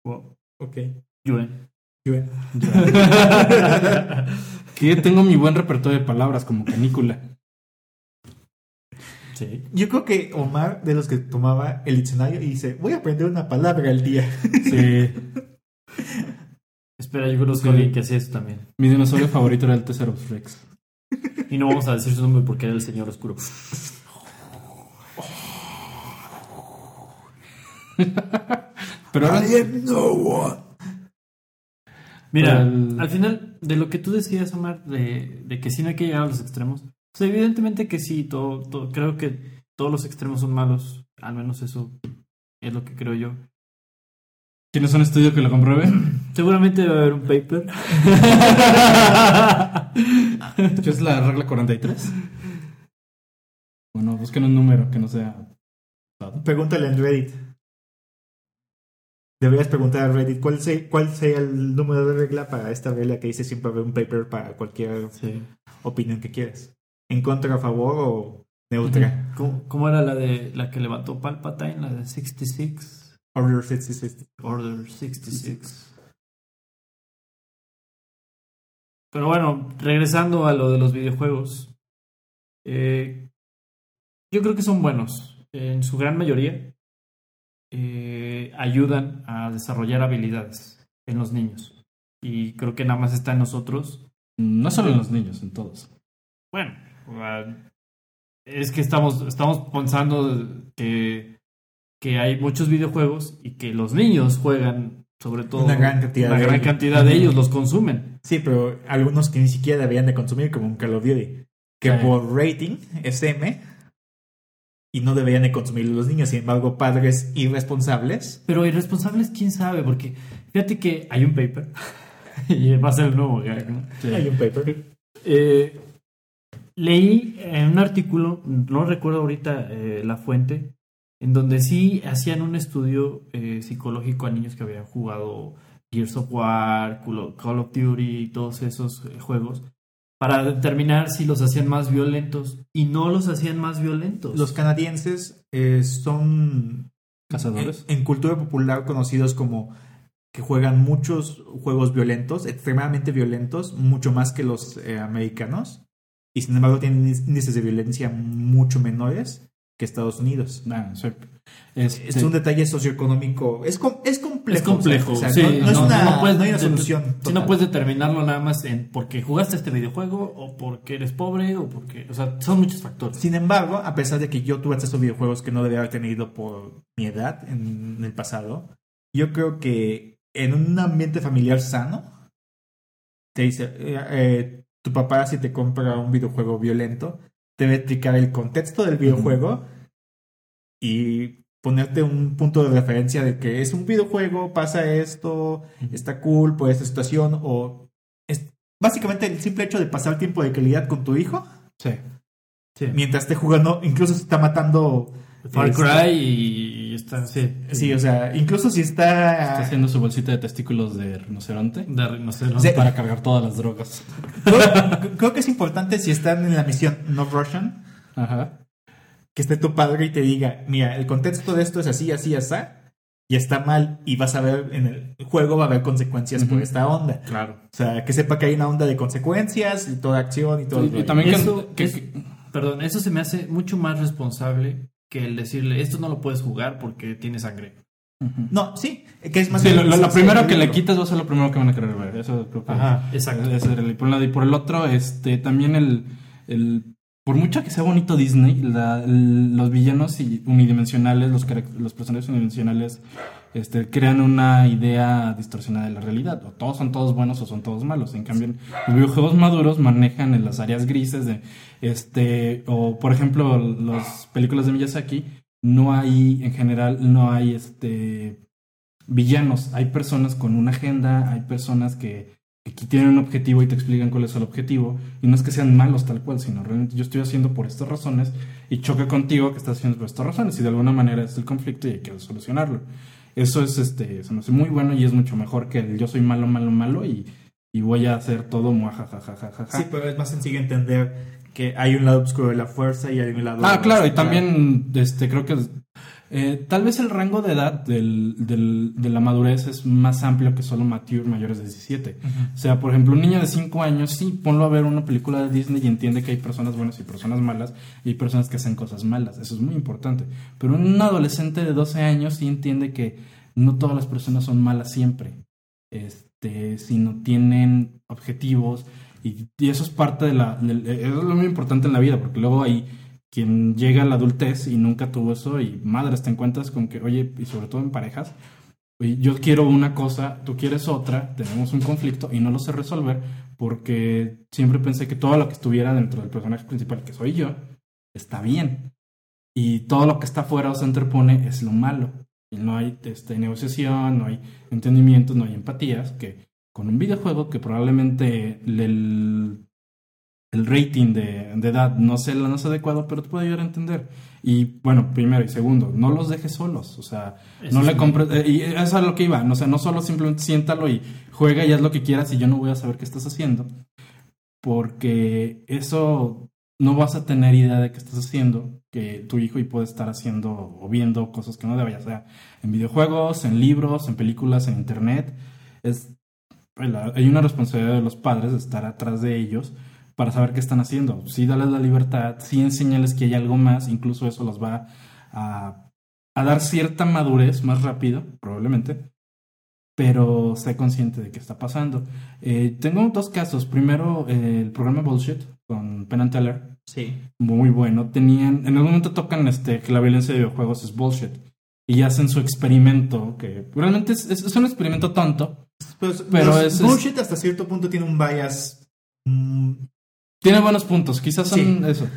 Ok. Yuen. Que tengo mi buen repertorio de palabras como canícula. Sí. Yo creo que Omar, de los que tomaba el diccionario y dice, voy a aprender una palabra al día. Sí. Espera, yo conozco a alguien que hacía eso también. Mi dinosaurio favorito era el Tesserops Rex. Y no vamos a decir su nombre porque era el señor oscuro. Pero ahora... no one. Mira, el- al final, de lo que tú decías, Omar, de, de que sí no hay que llegar a los extremos, pues evidentemente que sí, todo, todo- creo que todos los extremos son malos, al menos eso es lo que creo yo. ¿Tienes un estudio que lo compruebe? Seguramente debe haber un paper. ¿Qué es la regla 43? Bueno, busquen un número que no sea... Pregúntale en Reddit. Deberías preguntar a Reddit cuál, se- cuál sea el número de regla para esta regla que dice siempre haber un paper para cualquier Sí. opinión que quieras. ¿En contra, a favor o neutra? ¿Cómo, cómo era la de la que levantó Palpatine, la de 66? Order 66. Order 66. Pero bueno, regresando a lo de los videojuegos. eh, yo creo que son buenos. En su gran mayoría eh, ayudan a desarrollar habilidades en los niños. Y creo que nada más está en nosotros. No solo en los niños, en todos. Bueno, ah, es que estamos, estamos pensando que, que hay muchos videojuegos y que los niños juegan, sobre todo, Una gran cantidad una de gran ellos. cantidad de ellos los consumen. Sí, pero algunos que ni siquiera deberían de consumir, como un Call of Duty. Que Sí. por rating es M y no deberían de consumir los niños. Sin embargo, padres irresponsables. Pero irresponsables, quién sabe, porque fíjate que hay un paper y va a ser el nuevo gag, ¿no? Hay un paper. Eh, leí en un artículo, no recuerdo ahorita eh, la fuente, en donde sí hacían un estudio eh, psicológico a niños que habían jugado Gears of War, Call of- Duty y todos esos juegos. Para determinar si los hacían más violentos y no los hacían más violentos. Los canadienses eh, son Cazadores. en, en cultura popular conocidos como que juegan muchos juegos violentos, extremadamente violentos, mucho más que los eh, americanos, y sin embargo tienen índices de violencia mucho menores que Estados Unidos. Ah, sí. Este, Es un detalle socioeconómico. Es, com- es complejo. es complejo. o sea, sí, no, no es una, no puedes no hay una solución. Si no puedes determinarlo nada más en porque jugaste este videojuego o porque eres pobre o porque. O sea, son muchos factores. Sin embargo, a pesar de que yo tuve acceso a videojuegos que no debía haber tenido por mi edad en, en el pasado, yo creo que en un ambiente familiar sano, te dice, eh, eh, tu papá si te compra un videojuego violento, te debe explicar el contexto del videojuego y ponerte un punto de referencia de que es un videojuego, pasa esto, está cool por esta situación, o es básicamente el simple hecho de pasar tiempo de calidad con tu hijo sí. Sí. mientras esté jugando, incluso se está matando. Far este, Cry y está. Sí, Sí, o sea, incluso si está. Está haciendo su bolsita de testículos de rinoceronte De rinoceronte. Sí. para cargar todas las drogas. Creo, creo que es importante si están en la misión No Russian, Ajá. Que esté tu padre y te diga: Mira, el contexto de esto es así, así, así, y está mal, y vas a ver en el juego, va a haber consecuencias por esta onda. Claro. O sea, que sepa que hay una onda de consecuencias y toda acción y todo. Y, y también Eso que, Perdón, eso se me hace mucho más responsable que el decirle esto no lo puedes jugar porque tiene sangre. No, sí, que es más. Sí, lo, lo- lo sí, primero que le quitas va a ser lo primero que van a querer ver. Eso creo que Ajá, exacto. es por un lado. Y por el otro, este, también el, el por mucho que sea bonito Disney, la- los villanos unidimensionales, los personajes unidimensionales, este, crean una idea distorsionada de la realidad. O todos son todos buenos o son todos malos. En cambio, los videojuegos maduros manejan en las áreas grises de, este, o por ejemplo, las películas de Miyazaki, no hay, en general, no hay, este, villanos. Hay personas con una agenda, hay personas que, que tienen un objetivo y te explican cuál es el objetivo. Y no es que sean malos tal cual, sino realmente yo estoy haciendo por estas razones y choca contigo que estás haciendo por estas razones. Y de alguna manera es el conflicto y hay que solucionarlo. Eso es, este, se me hace muy bueno y es mucho mejor que el yo soy malo, malo, malo y, y voy a hacer todo muajajajajaja. Sí, pero es más sencillo entender que hay un lado oscuro de la fuerza y hay un lado. Ah, claro, y también este, creo que eh, tal vez el rango de edad del, del- de la madurez es más amplio que solo mature mayores de 17. O sea, por ejemplo, un niño de 5 años, sí, ponlo a ver una película de Disney y entiende que hay personas buenas y personas malas y hay personas que hacen cosas malas. Eso es muy importante. Pero un adolescente de 12 años sí entiende que no todas las personas son malas siempre. Este, sino tienen objetivos y, y eso es parte de la... eso es lo muy importante en la vida, porque luego hay quien llega a la adultez y nunca tuvo eso y madres te encuentras con que, oye, y sobre todo en parejas, oye, yo quiero una cosa, tú quieres otra, tenemos un conflicto y no lo sé resolver porque siempre pensé que todo lo que estuviera dentro del personaje principal, que soy yo, está bien. Y todo lo que está fuera o se interpone es lo malo. Y no hay este, negociación, no hay entendimientos, no hay empatías, que con un videojuego que probablemente el, el rating de, de edad no sea el más adecuado, pero te puede ayudar a entender. Y bueno, primero y segundo, no los dejes solos, o sea, Eso no le compres, eh, y eso es a lo que iba, no, o sea, no solo simplemente siéntalo y juega y haz lo que quieras y yo no voy a saber qué estás haciendo, porque eso no vas a tener idea de qué estás haciendo, que tu hijo y puede estar haciendo o viendo cosas que no debe, ya sea en videojuegos, en libros, en películas, en internet. Es, hay una responsabilidad de los padres de estar atrás de ellos para saber qué están haciendo. Sí, dales la libertad, sí enseñales que hay algo más, incluso eso los va a, a dar cierta madurez más rápido, probablemente, pero sé consciente de qué está pasando. Eh, tengo dos casos. Primero, eh, el programa Bullshit con Penn and Teller, Sí. muy bueno. Tenían, en algún momento tocan este, que la violencia de videojuegos es bullshit. Y hacen su experimento, que realmente es, es- es un experimento tonto. Pues, Pero es- bullshit hasta cierto punto tiene un bias. Tiene buenos puntos, quizás son Sí. eso.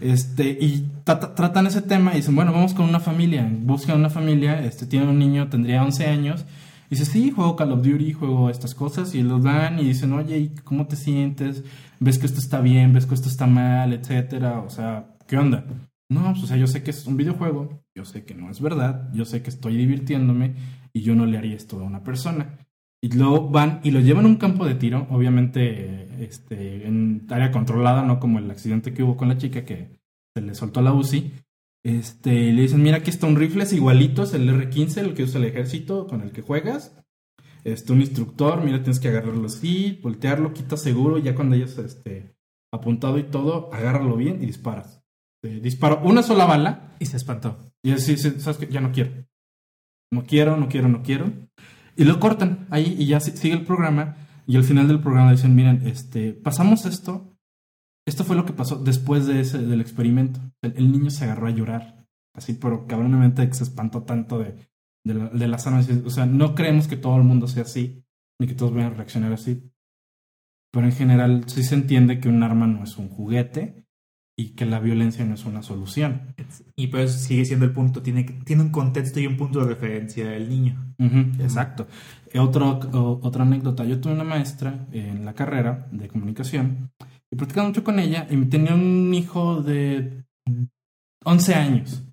Este, y tra- tratan ese tema y dicen, bueno, vamos con una familia. Buscan una familia, este, tiene un niño, tendría 11 años. Y dice, sí, juego Call of Duty, juego estas cosas. Y los dan y dicen, oye, ¿y ¿cómo te sientes? ¿Ves que esto está bien? ¿Ves que esto está mal? Etcétera. O sea, ¿qué onda? No, pues, o sea, yo sé que es un videojuego, yo sé que no es verdad, yo sé que estoy divirtiéndome y yo no le haría esto a una persona. Y luego van y lo llevan a un campo de tiro, obviamente este, en área controlada, no como el accidente que hubo con la chica que se le soltó la UCI. Este, le dicen, mira, aquí está un rifle, es igualito, es el R15, el que usa el ejército, con el que juegas. Este, un instructor, mira, tienes que agarrarlo así, voltearlo, quita seguro, y ya cuando hayas este, apuntado y todo, agárralo bien y disparas. Eh, disparo una sola bala Y se espantó. y así, sí, sabes que ya no quiero. No quiero, no quiero, no quiero. Y lo cortan ahí y ya si- sigue el programa. Y al final del programa dicen, miren, este, pasamos esto. Esto fue lo que pasó después de ese, del experimento. El, niño se agarró a llorar. Así, pero cabronamente se espantó tanto de, de, la, de las armas. O sea, no creemos que todo el mundo sea así, ni que todos vayan a reaccionar así. Pero en general sí se entiende que un arma no es un juguete y que la violencia no es una solución. Y pues sigue siendo el punto, tiene, tiene un contexto y un punto de referencia el niño. Ujú, exacto. Eh, Otro, o- otra anécdota. Yo tuve una maestra en la carrera de comunicación y platicaba mucho con ella y tenía un hijo de 11 años.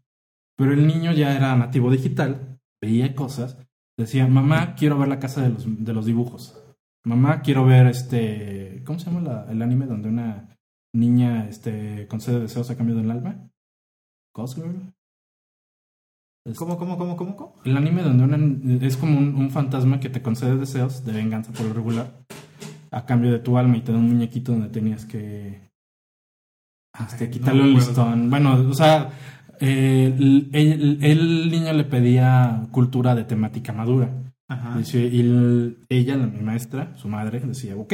Pero el niño ya era nativo digital, veía cosas. Decía, mamá, quiero ver la casa de los, de los dibujos. Mamá, quiero ver este... ¿Cómo se llama la- el anime donde una niña este, concede deseos a cambio del alma? Ghost Girl. Este- ¿Cómo, cómo, cómo, cómo, cómo? el anime donde una- es como un, un fantasma que te concede deseos de venganza por lo regular a cambio de tu alma y te da un muñequito donde tenías que este, Ay, quitarle no un listón. Bueno, o sea, eh, el, el- el niño le pedía cultura de temática madura. Ajá. Y el- ella, la- mi maestra, su madre, decía, ok,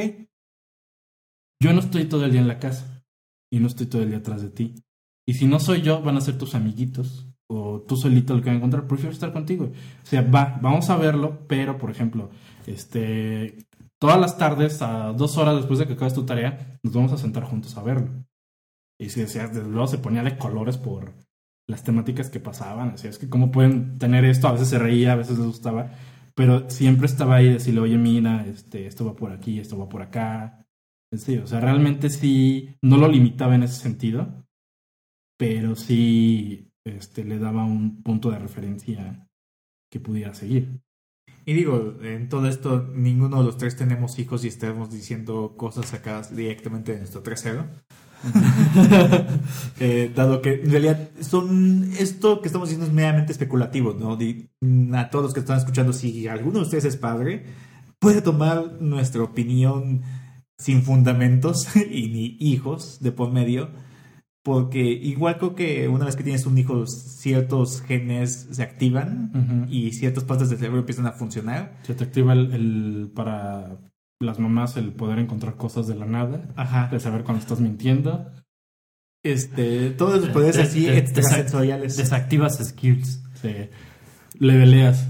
yo no estoy todo el día en la casa y no estoy todo el día atrás de ti. Y si no soy yo, van a ser tus amiguitos o tú solito el que va a encontrar. Prefiero estar contigo. O sea, va, vamos a verlo, pero, por ejemplo, este, todas las tardes, a dos horas después de que acabes tu tarea, nos vamos a sentar juntos a verlo. Y si decías, desde luego se ponía de colores por las temáticas que pasaban. Así es que, ¿cómo pueden tener esto? A veces se reía, a veces les gustaba pero siempre estaba ahí decirle, oye, mira, este, esto va por aquí, esto va por acá. Sí, o sea, realmente sí, no lo limitaba en ese sentido, pero sí este, le daba un punto de referencia que pudiera seguir. Y digo, en todo esto, ninguno de los tres tenemos hijos y estamos diciendo cosas acá directamente de nuestro trasero. Eh, dado que en realidad son esto que estamos diciendo es meramente especulativo, ¿no? Di- a todos los que están escuchando, si alguno de ustedes es padre, puede tomar nuestra opinión sin fundamentos y ni hijos de por medio, porque igual creo que una vez que tienes un hijo, ciertos genes se activan y ciertas partes del cerebro empiezan a funcionar. Se te activa el, el- para las mamás el poder encontrar cosas de la nada, Ajá. de saber cuando estás mintiendo. Este, todos los poderes Te- así te- extrasensoriales. Desactivas skills. Se leveleas.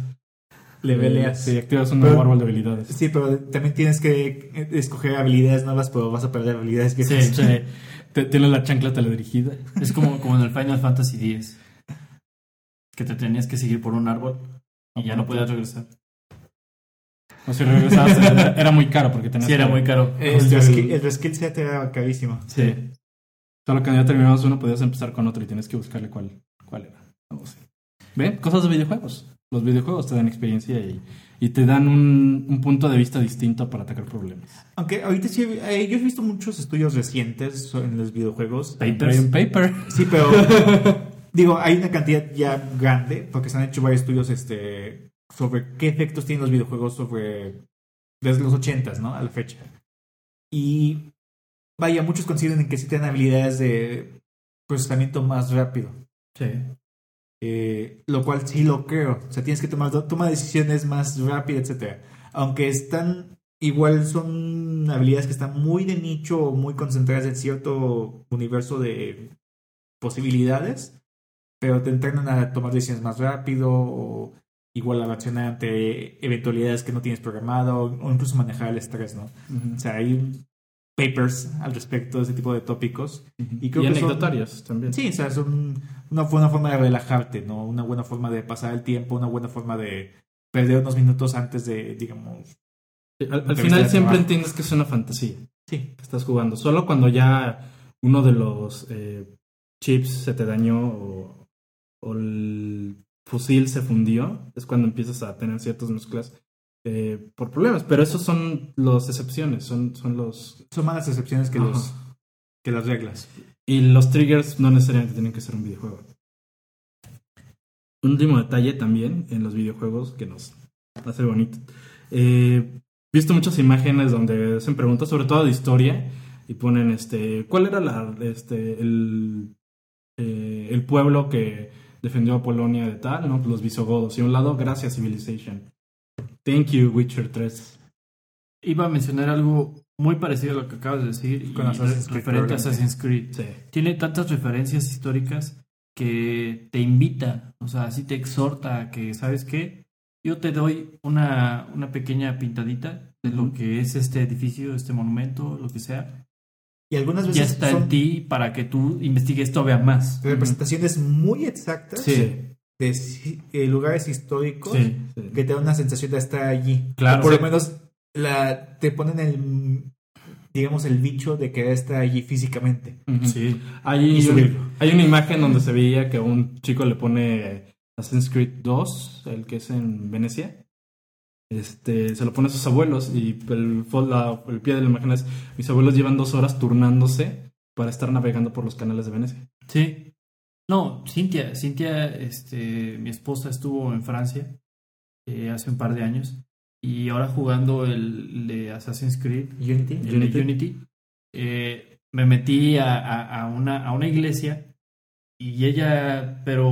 Leveleas. Sí, activas un Pero- nuevo árbol de habilidades. Sí, pero también tienes que escoger habilidades nuevas, pero vas a perder habilidades Sí, viejas. sí. Te- Tienes la chancla teledirigida. Es como, como en el Final Fantasy X. Que te tenías que seguir por un árbol y ya no podías regresar. O si regresabas, era, era muy caro porque tenías Sí, era que- muy caro. El, el- reskill, el reskill set era carísimo. Sí. Solo que ya terminabas uno, podías empezar con otro y tienes que buscarle cuál, cuál era. Algo así. ¿Ven? Cosas de videojuegos. Los videojuegos te dan experiencia y, y te dan un, un punto de vista distinto para atacar problemas. Aunque ahorita sí, eh, yo he visto muchos estudios recientes en los videojuegos. Papers. Brain paper. Sí, pero digo, hay una cantidad ya grande, porque se han hecho varios estudios este, sobre qué efectos tienen los videojuegos sobre desde los 80 ¿no? A la fecha. Y vaya, muchos coinciden en que sí tienen habilidades de procesamiento más rápido. Sí. Eh, lo cual sí lo creo. O sea, tienes que tomar toma decisiones más rápidas, etcétera. Aunque están igual son habilidades que están muy de nicho o muy concentradas en cierto universo de posibilidades, pero te entrenan a tomar decisiones más rápido o igual a reaccionar ante eventualidades que no tienes programado o incluso manejar el estrés, ¿no? O sea, hay papers al respecto de ese tipo de tópicos Y, Y creo que son- anecdotarios también. Sí, o sea, es un- una buena forma de relajarte, ¿no? Una buena forma de pasar el tiempo, una buena forma de perder unos minutos antes de, digamos... Al, final siempre entiendes que es una fantasía Sí, que estás jugando. Solo cuando ya uno de los eh, chips se te dañó o, o el fusil se fundió, es cuando empiezas a tener ciertas mezclas eh, por problemas. Pero esos son las excepciones, son, son los... Son más las excepciones que, Ajá. los, que las reglas. Y los triggers no necesariamente tienen que ser un videojuego. Un último detalle también en los videojuegos que nos hace bonito. Eh, visto muchas imágenes donde hacen preguntas, sobre todo de historia, y ponen este, ¿cuál era la, este, el, eh, el pueblo que defendió a Polonia de tal? ¿no? Los visigodos. Y a un lado, gracias Civilization. Thank you, Witcher 3. Iba a mencionar algo muy parecido a lo que acabas de decir Con y Assassin's Creed, referente a. Assassin's Creed. Sí. Tiene tantas referencias históricas que te invita, o sea, así te exhorta a que, ¿sabes qué? Yo te doy una, una pequeña pintadita de lo que es este edificio, este monumento, lo que sea. Y algunas Ya veces está son en ti para que tú investigues todavía más. representaciones muy exactas Sí. De eh, lugares históricos Sí. Sí. que te dan una sensación de estar allí. Claro. O por Sí. lo menos la, te ponen el, digamos, el bicho de querer estar allí físicamente. Sí. Hay, hay una imagen donde se veía que un chico le pone Assassin's Creed 2, el que es en Venecia. Este, se lo pone a sus abuelos y el, la- el pie de la imagen es mis abuelos llevan dos horas turnándose para estar navegando por los canales de Venecia. Sí. No, Cintia, Cintia, este, mi esposa estuvo en Francia eh, hace un par de años y ahora jugando el de Assassin's Creed, Unity. el de Unity. Unity, eh, me metí a, a- a una, a una iglesia y ella, pero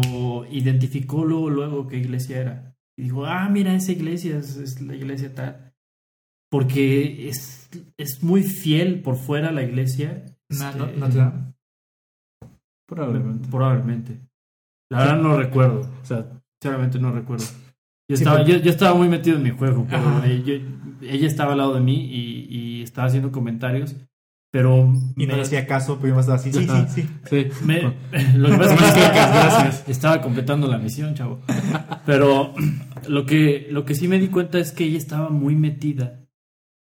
identificó luego, luego qué iglesia era. Y dijo, ah, mira, esa iglesia es, es la iglesia tal. Porque es, es muy fiel por fuera la iglesia. No, no, Este, no te da. Probablemente. Probablemente. La verdad no recuerdo. O sea, Sinceramente no recuerdo. Yo Sí, estaba, yo, yo estaba muy metido en mi juego, pero eh, yo- ella estaba al lado de mí y, y estaba haciendo comentarios, pero Y no me- le hacía caso, pero yo estaba así. Sí, sí, sí. sí. me- lo que pasa es que gracias. estaba completando la misión, chavo. Pero lo que, lo que sí me di cuenta es que ella estaba muy metida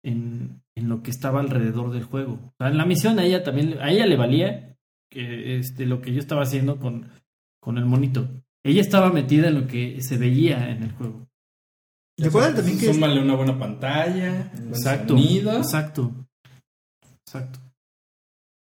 en, en lo que estaba alrededor del juego. O sea, en la misión a ella también, a ella le valía que este, lo que yo estaba haciendo con, con el monito. Ella estaba metida en lo que se veía en el juego. Recuerda también que Súmale una buena pantalla, Exacto. sonido. Exacto. Exacto.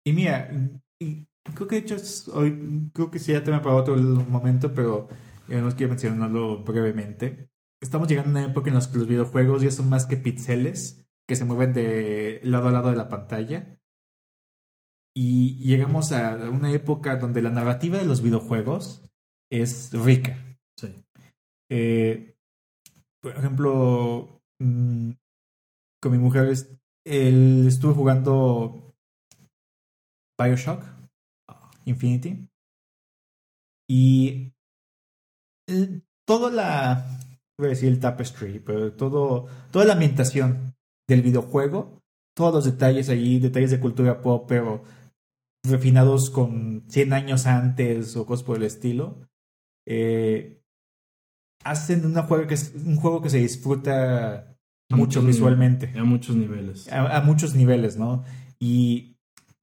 Y mira, y creo que de hecho es hoy, creo que sí ya tema para otro momento, pero yo no quiero mencionarlo brevemente. Estamos llegando a una época en la que los videojuegos ya son más que píxeles que se mueven de lado a lado de la pantalla. Y llegamos a una época donde la narrativa de los videojuegos es rica. Sí. Eh, por ejemplo, mm, con mi mujer él estuve jugando Bioshock Infinity y el- toda la voy a decir el tapestry pero todo toda la ambientación del videojuego todos los detalles allí detalles de cultura pop pero refinados con 100 años antes o cosas por el estilo eh, hacen una juego que es un juego que se disfruta A mucho visualmente A muchos niveles. a, a muchos niveles, ¿no? Y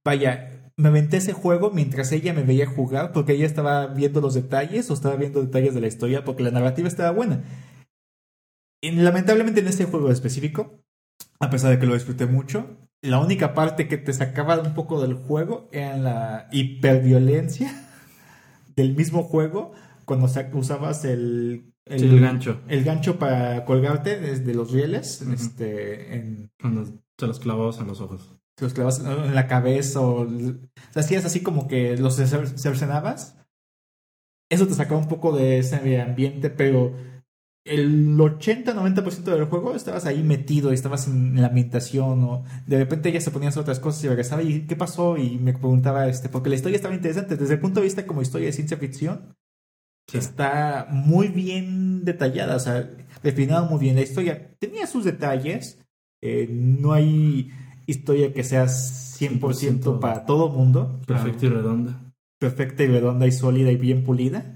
vaya, me aventé ese juego mientras ella me veía jugar porque ella estaba viendo los detalles o estaba viendo detalles de la historia porque la narrativa estaba buena. Y lamentablemente en este juego específico, a pesar de que lo disfruté mucho, la única parte que te sacaba un poco del juego era la hiperviolencia del mismo juego cuando sa- usabas el, Sí, el gancho. el gancho para colgarte desde los rieles este, en, Cuando se los clavabas en los ojos. los clavas en la cabeza o, o sea, hacías así como que los cer- cercenabas. Eso te sacaba un poco de ese ambiente, pero el 80-90% del juego estabas ahí metido y estabas en la ambientación o de repente ella se ponía a hacer otras cosas y regresaba y ¿qué pasó? Y me preguntaba, este, porque la historia estaba interesante. Desde el punto de vista como historia de ciencia ficción, Sí. está muy bien detallada, o sea, refinado muy bien la historia. Tenía sus detalles, eh, no hay historia que sea 100% 100% para todo mundo, Perfecta y redonda. perfecta y redonda y sólida y bien pulida.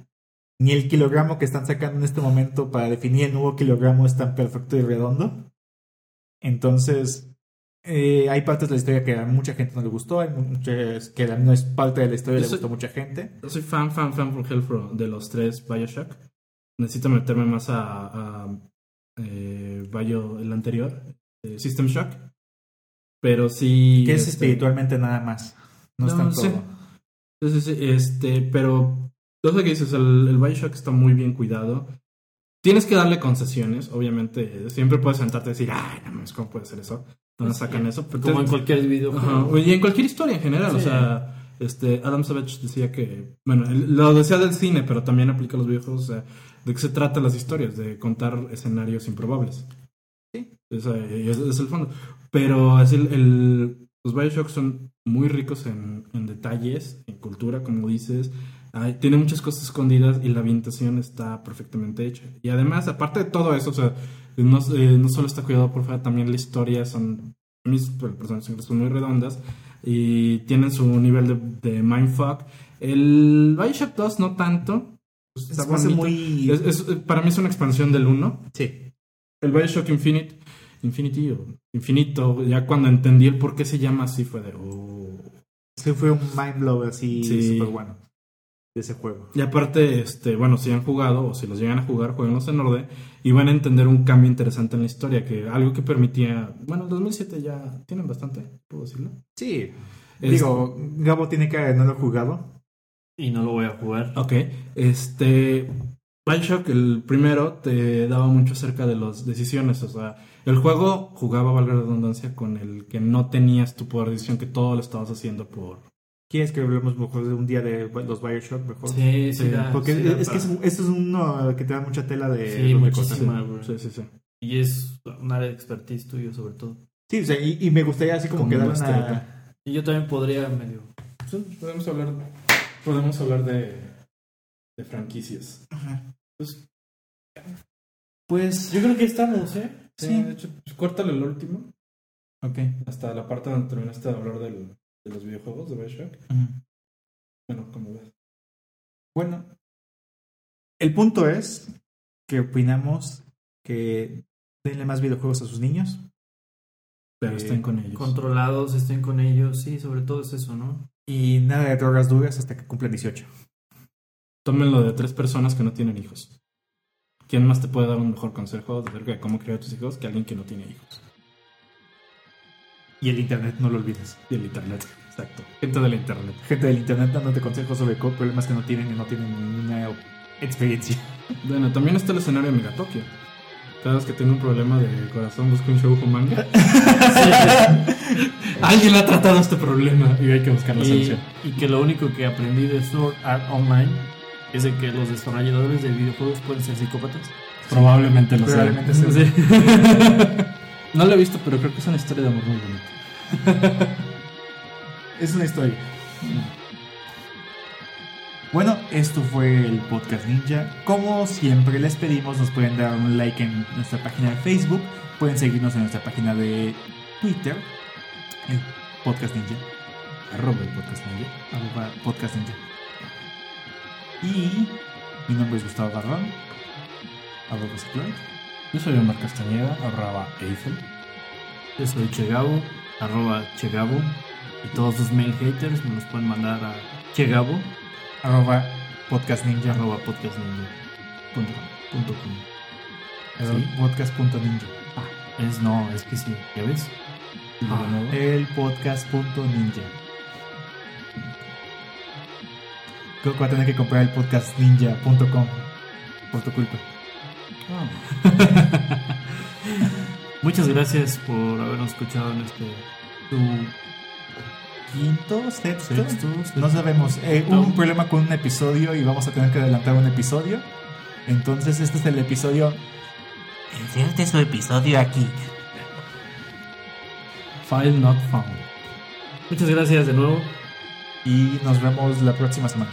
Ni el kilogramo que están sacando en este momento para definir el nuevo kilogramo es tan perfecto y redondo. Entonces, eh, hay partes de la historia que a mucha gente no le gustó, hay muchas que no es parte de la historia y le Eso- gustó a mucha gente. Yo soy fan, fan, fan por Hellfro de los tres Bioshock. Necesito meterme más a, a, eh, Bayo, el anterior, eh, System Shock. Pero sí. Que es este, espiritualmente nada más. No, es No, tanto. sí. Sí, sí, sí, este, pero lo que dices, el, el Bioshock está muy bien cuidado. Tienes que darle concesiones, obviamente. Siempre puedes sentarte y decir, ay, no mames, ¿cómo puede ser eso? No nos sacan eso. Pero Como te- en cualquier. Ajá, Y en cualquier historia en general, o Sí. sea, este, Adam Savage decía que, bueno, él lo decía del cine, pero también aplica a los videojuegos, o sea, de qué se tratan las historias, de contar escenarios improbables. Sí. Esa- es, es el fondo. Pero así el, el- los Bioshock son muy ricos en, en detalles, en cultura, como dices. Tiene muchas cosas escondidas y la ambientación está perfectamente hecha. Y además, aparte de todo eso, o sea, no, eh, no solo está cuidado por fuera, también la historia son, mis personajes son muy redondas y tienen su nivel de, de mindfuck. El Bioshock 2 no tanto. pues, Es está muy. Es- es- para mí es una expansión del 1. Sí. El Bioshock Infinite, Infinity o Infinito, ya cuando entendí el por qué se llama así fue de... oh. Sí, fue un mind blow así Sí. súper bueno. De ese juego. Y aparte, este, bueno, si han jugado o si los llegan a jugar, jueguenlos en orden y van a entender un cambio interesante en la historia, que algo que permitía, bueno, el 2007 ya tienen bastante, puedo decirlo. Sí. Es- Digo, Gabo tiene que no lo he jugado. Y no lo voy a jugar. Ok, este, Bioshock, el primero, te daba mucho acerca de las decisiones, o sea, el juego jugaba, valga la redundancia, con el que no tenías tu poder de decisión, que todo lo estabas haciendo por... ¿Quieres que hablemos mejor de un día de los Bioshock mejor? Sí, sí, Sí, da- Porque sí da es que esto es uno que te da mucha tela de... Sí, muchísima. güey. Sí, sí, sí. Y es un área de expertise tuyo, sobre todo. Sí, o sea, y, y me gustaría así como Como que dar maestría. una... Y yo también podría medio. Sí, podemos hablar, podemos hablar de, de franquicias. Pues, Pues... Yo creo que estamos, ¿eh? sí, de hecho, pues, córtale el último, Ok. hasta la parte donde terminaste de hablar del- de los videojuegos de Bioshock. Bueno, como ves. Bueno, el punto es que opinamos que denle más videojuegos a sus niños. Pero Eh, estén con ellos. Controlados, estén con ellos. Sí, sobre todo es eso, ¿no? Y nada de drogas duras hasta que cumplan 18. Tómenlo de tres personas que no tienen hijos. ¿Quién más te puede dar un mejor consejo acerca de cómo criar a tus hijos que alguien que no tiene hijos? Y el internet, no lo olvides. Y el internet, exacto. Gente del internet. Gente del internet dándote consejos sobre problemas que no tienen y no tienen ninguna experiencia. Bueno, también está el escenario de Megatokio. Cada vez que tengo un problema de corazón, busco un show manga. Alguien ha tratado este problema y hay que buscar la solución. y que lo único que aprendí de Sword Art Online es de que los desarrolladores de videojuegos pueden ser psicópatas. Probablemente lo sea. Probablemente sea. Sí. no lo he visto, pero creo que es una historia de amor muy bonita. Es una historia. Bueno, esto fue el podcast Ninja. Como siempre les pedimos, nos pueden dar un like en nuestra página de Facebook, pueden seguirnos en nuestra página de Twitter, podcast Ninja, Arroba el podcast Ninja. arroba podcast Ninja. Y mi nombre es Gustavo Barrón, arroba. Yo soy Omar Castañeda, arroba Eiffel. Yo soy Chegabo, arroba Chegabo. Y todos sus mail haters me los pueden mandar a Chegabo, arroba podcast ninja, arroba podcastninja Punto. punto com. Sí. podcast.ninja. Es no, es que sí, ¿ya ves? Nuevo. El podcast.ninja. Creo que voy a tener que comprar el podcastninja.com por tu culpa. Muchas gracias por habernos escuchado en este tu Quinto, sexto, sexto, no sabemos. Eh, hubo un problema con un episodio y vamos a tener que adelantar un episodio. Entonces este es el episodio. Inserte su episodio aquí. File not found. Muchas gracias de nuevo. Y nos vemos la próxima semana.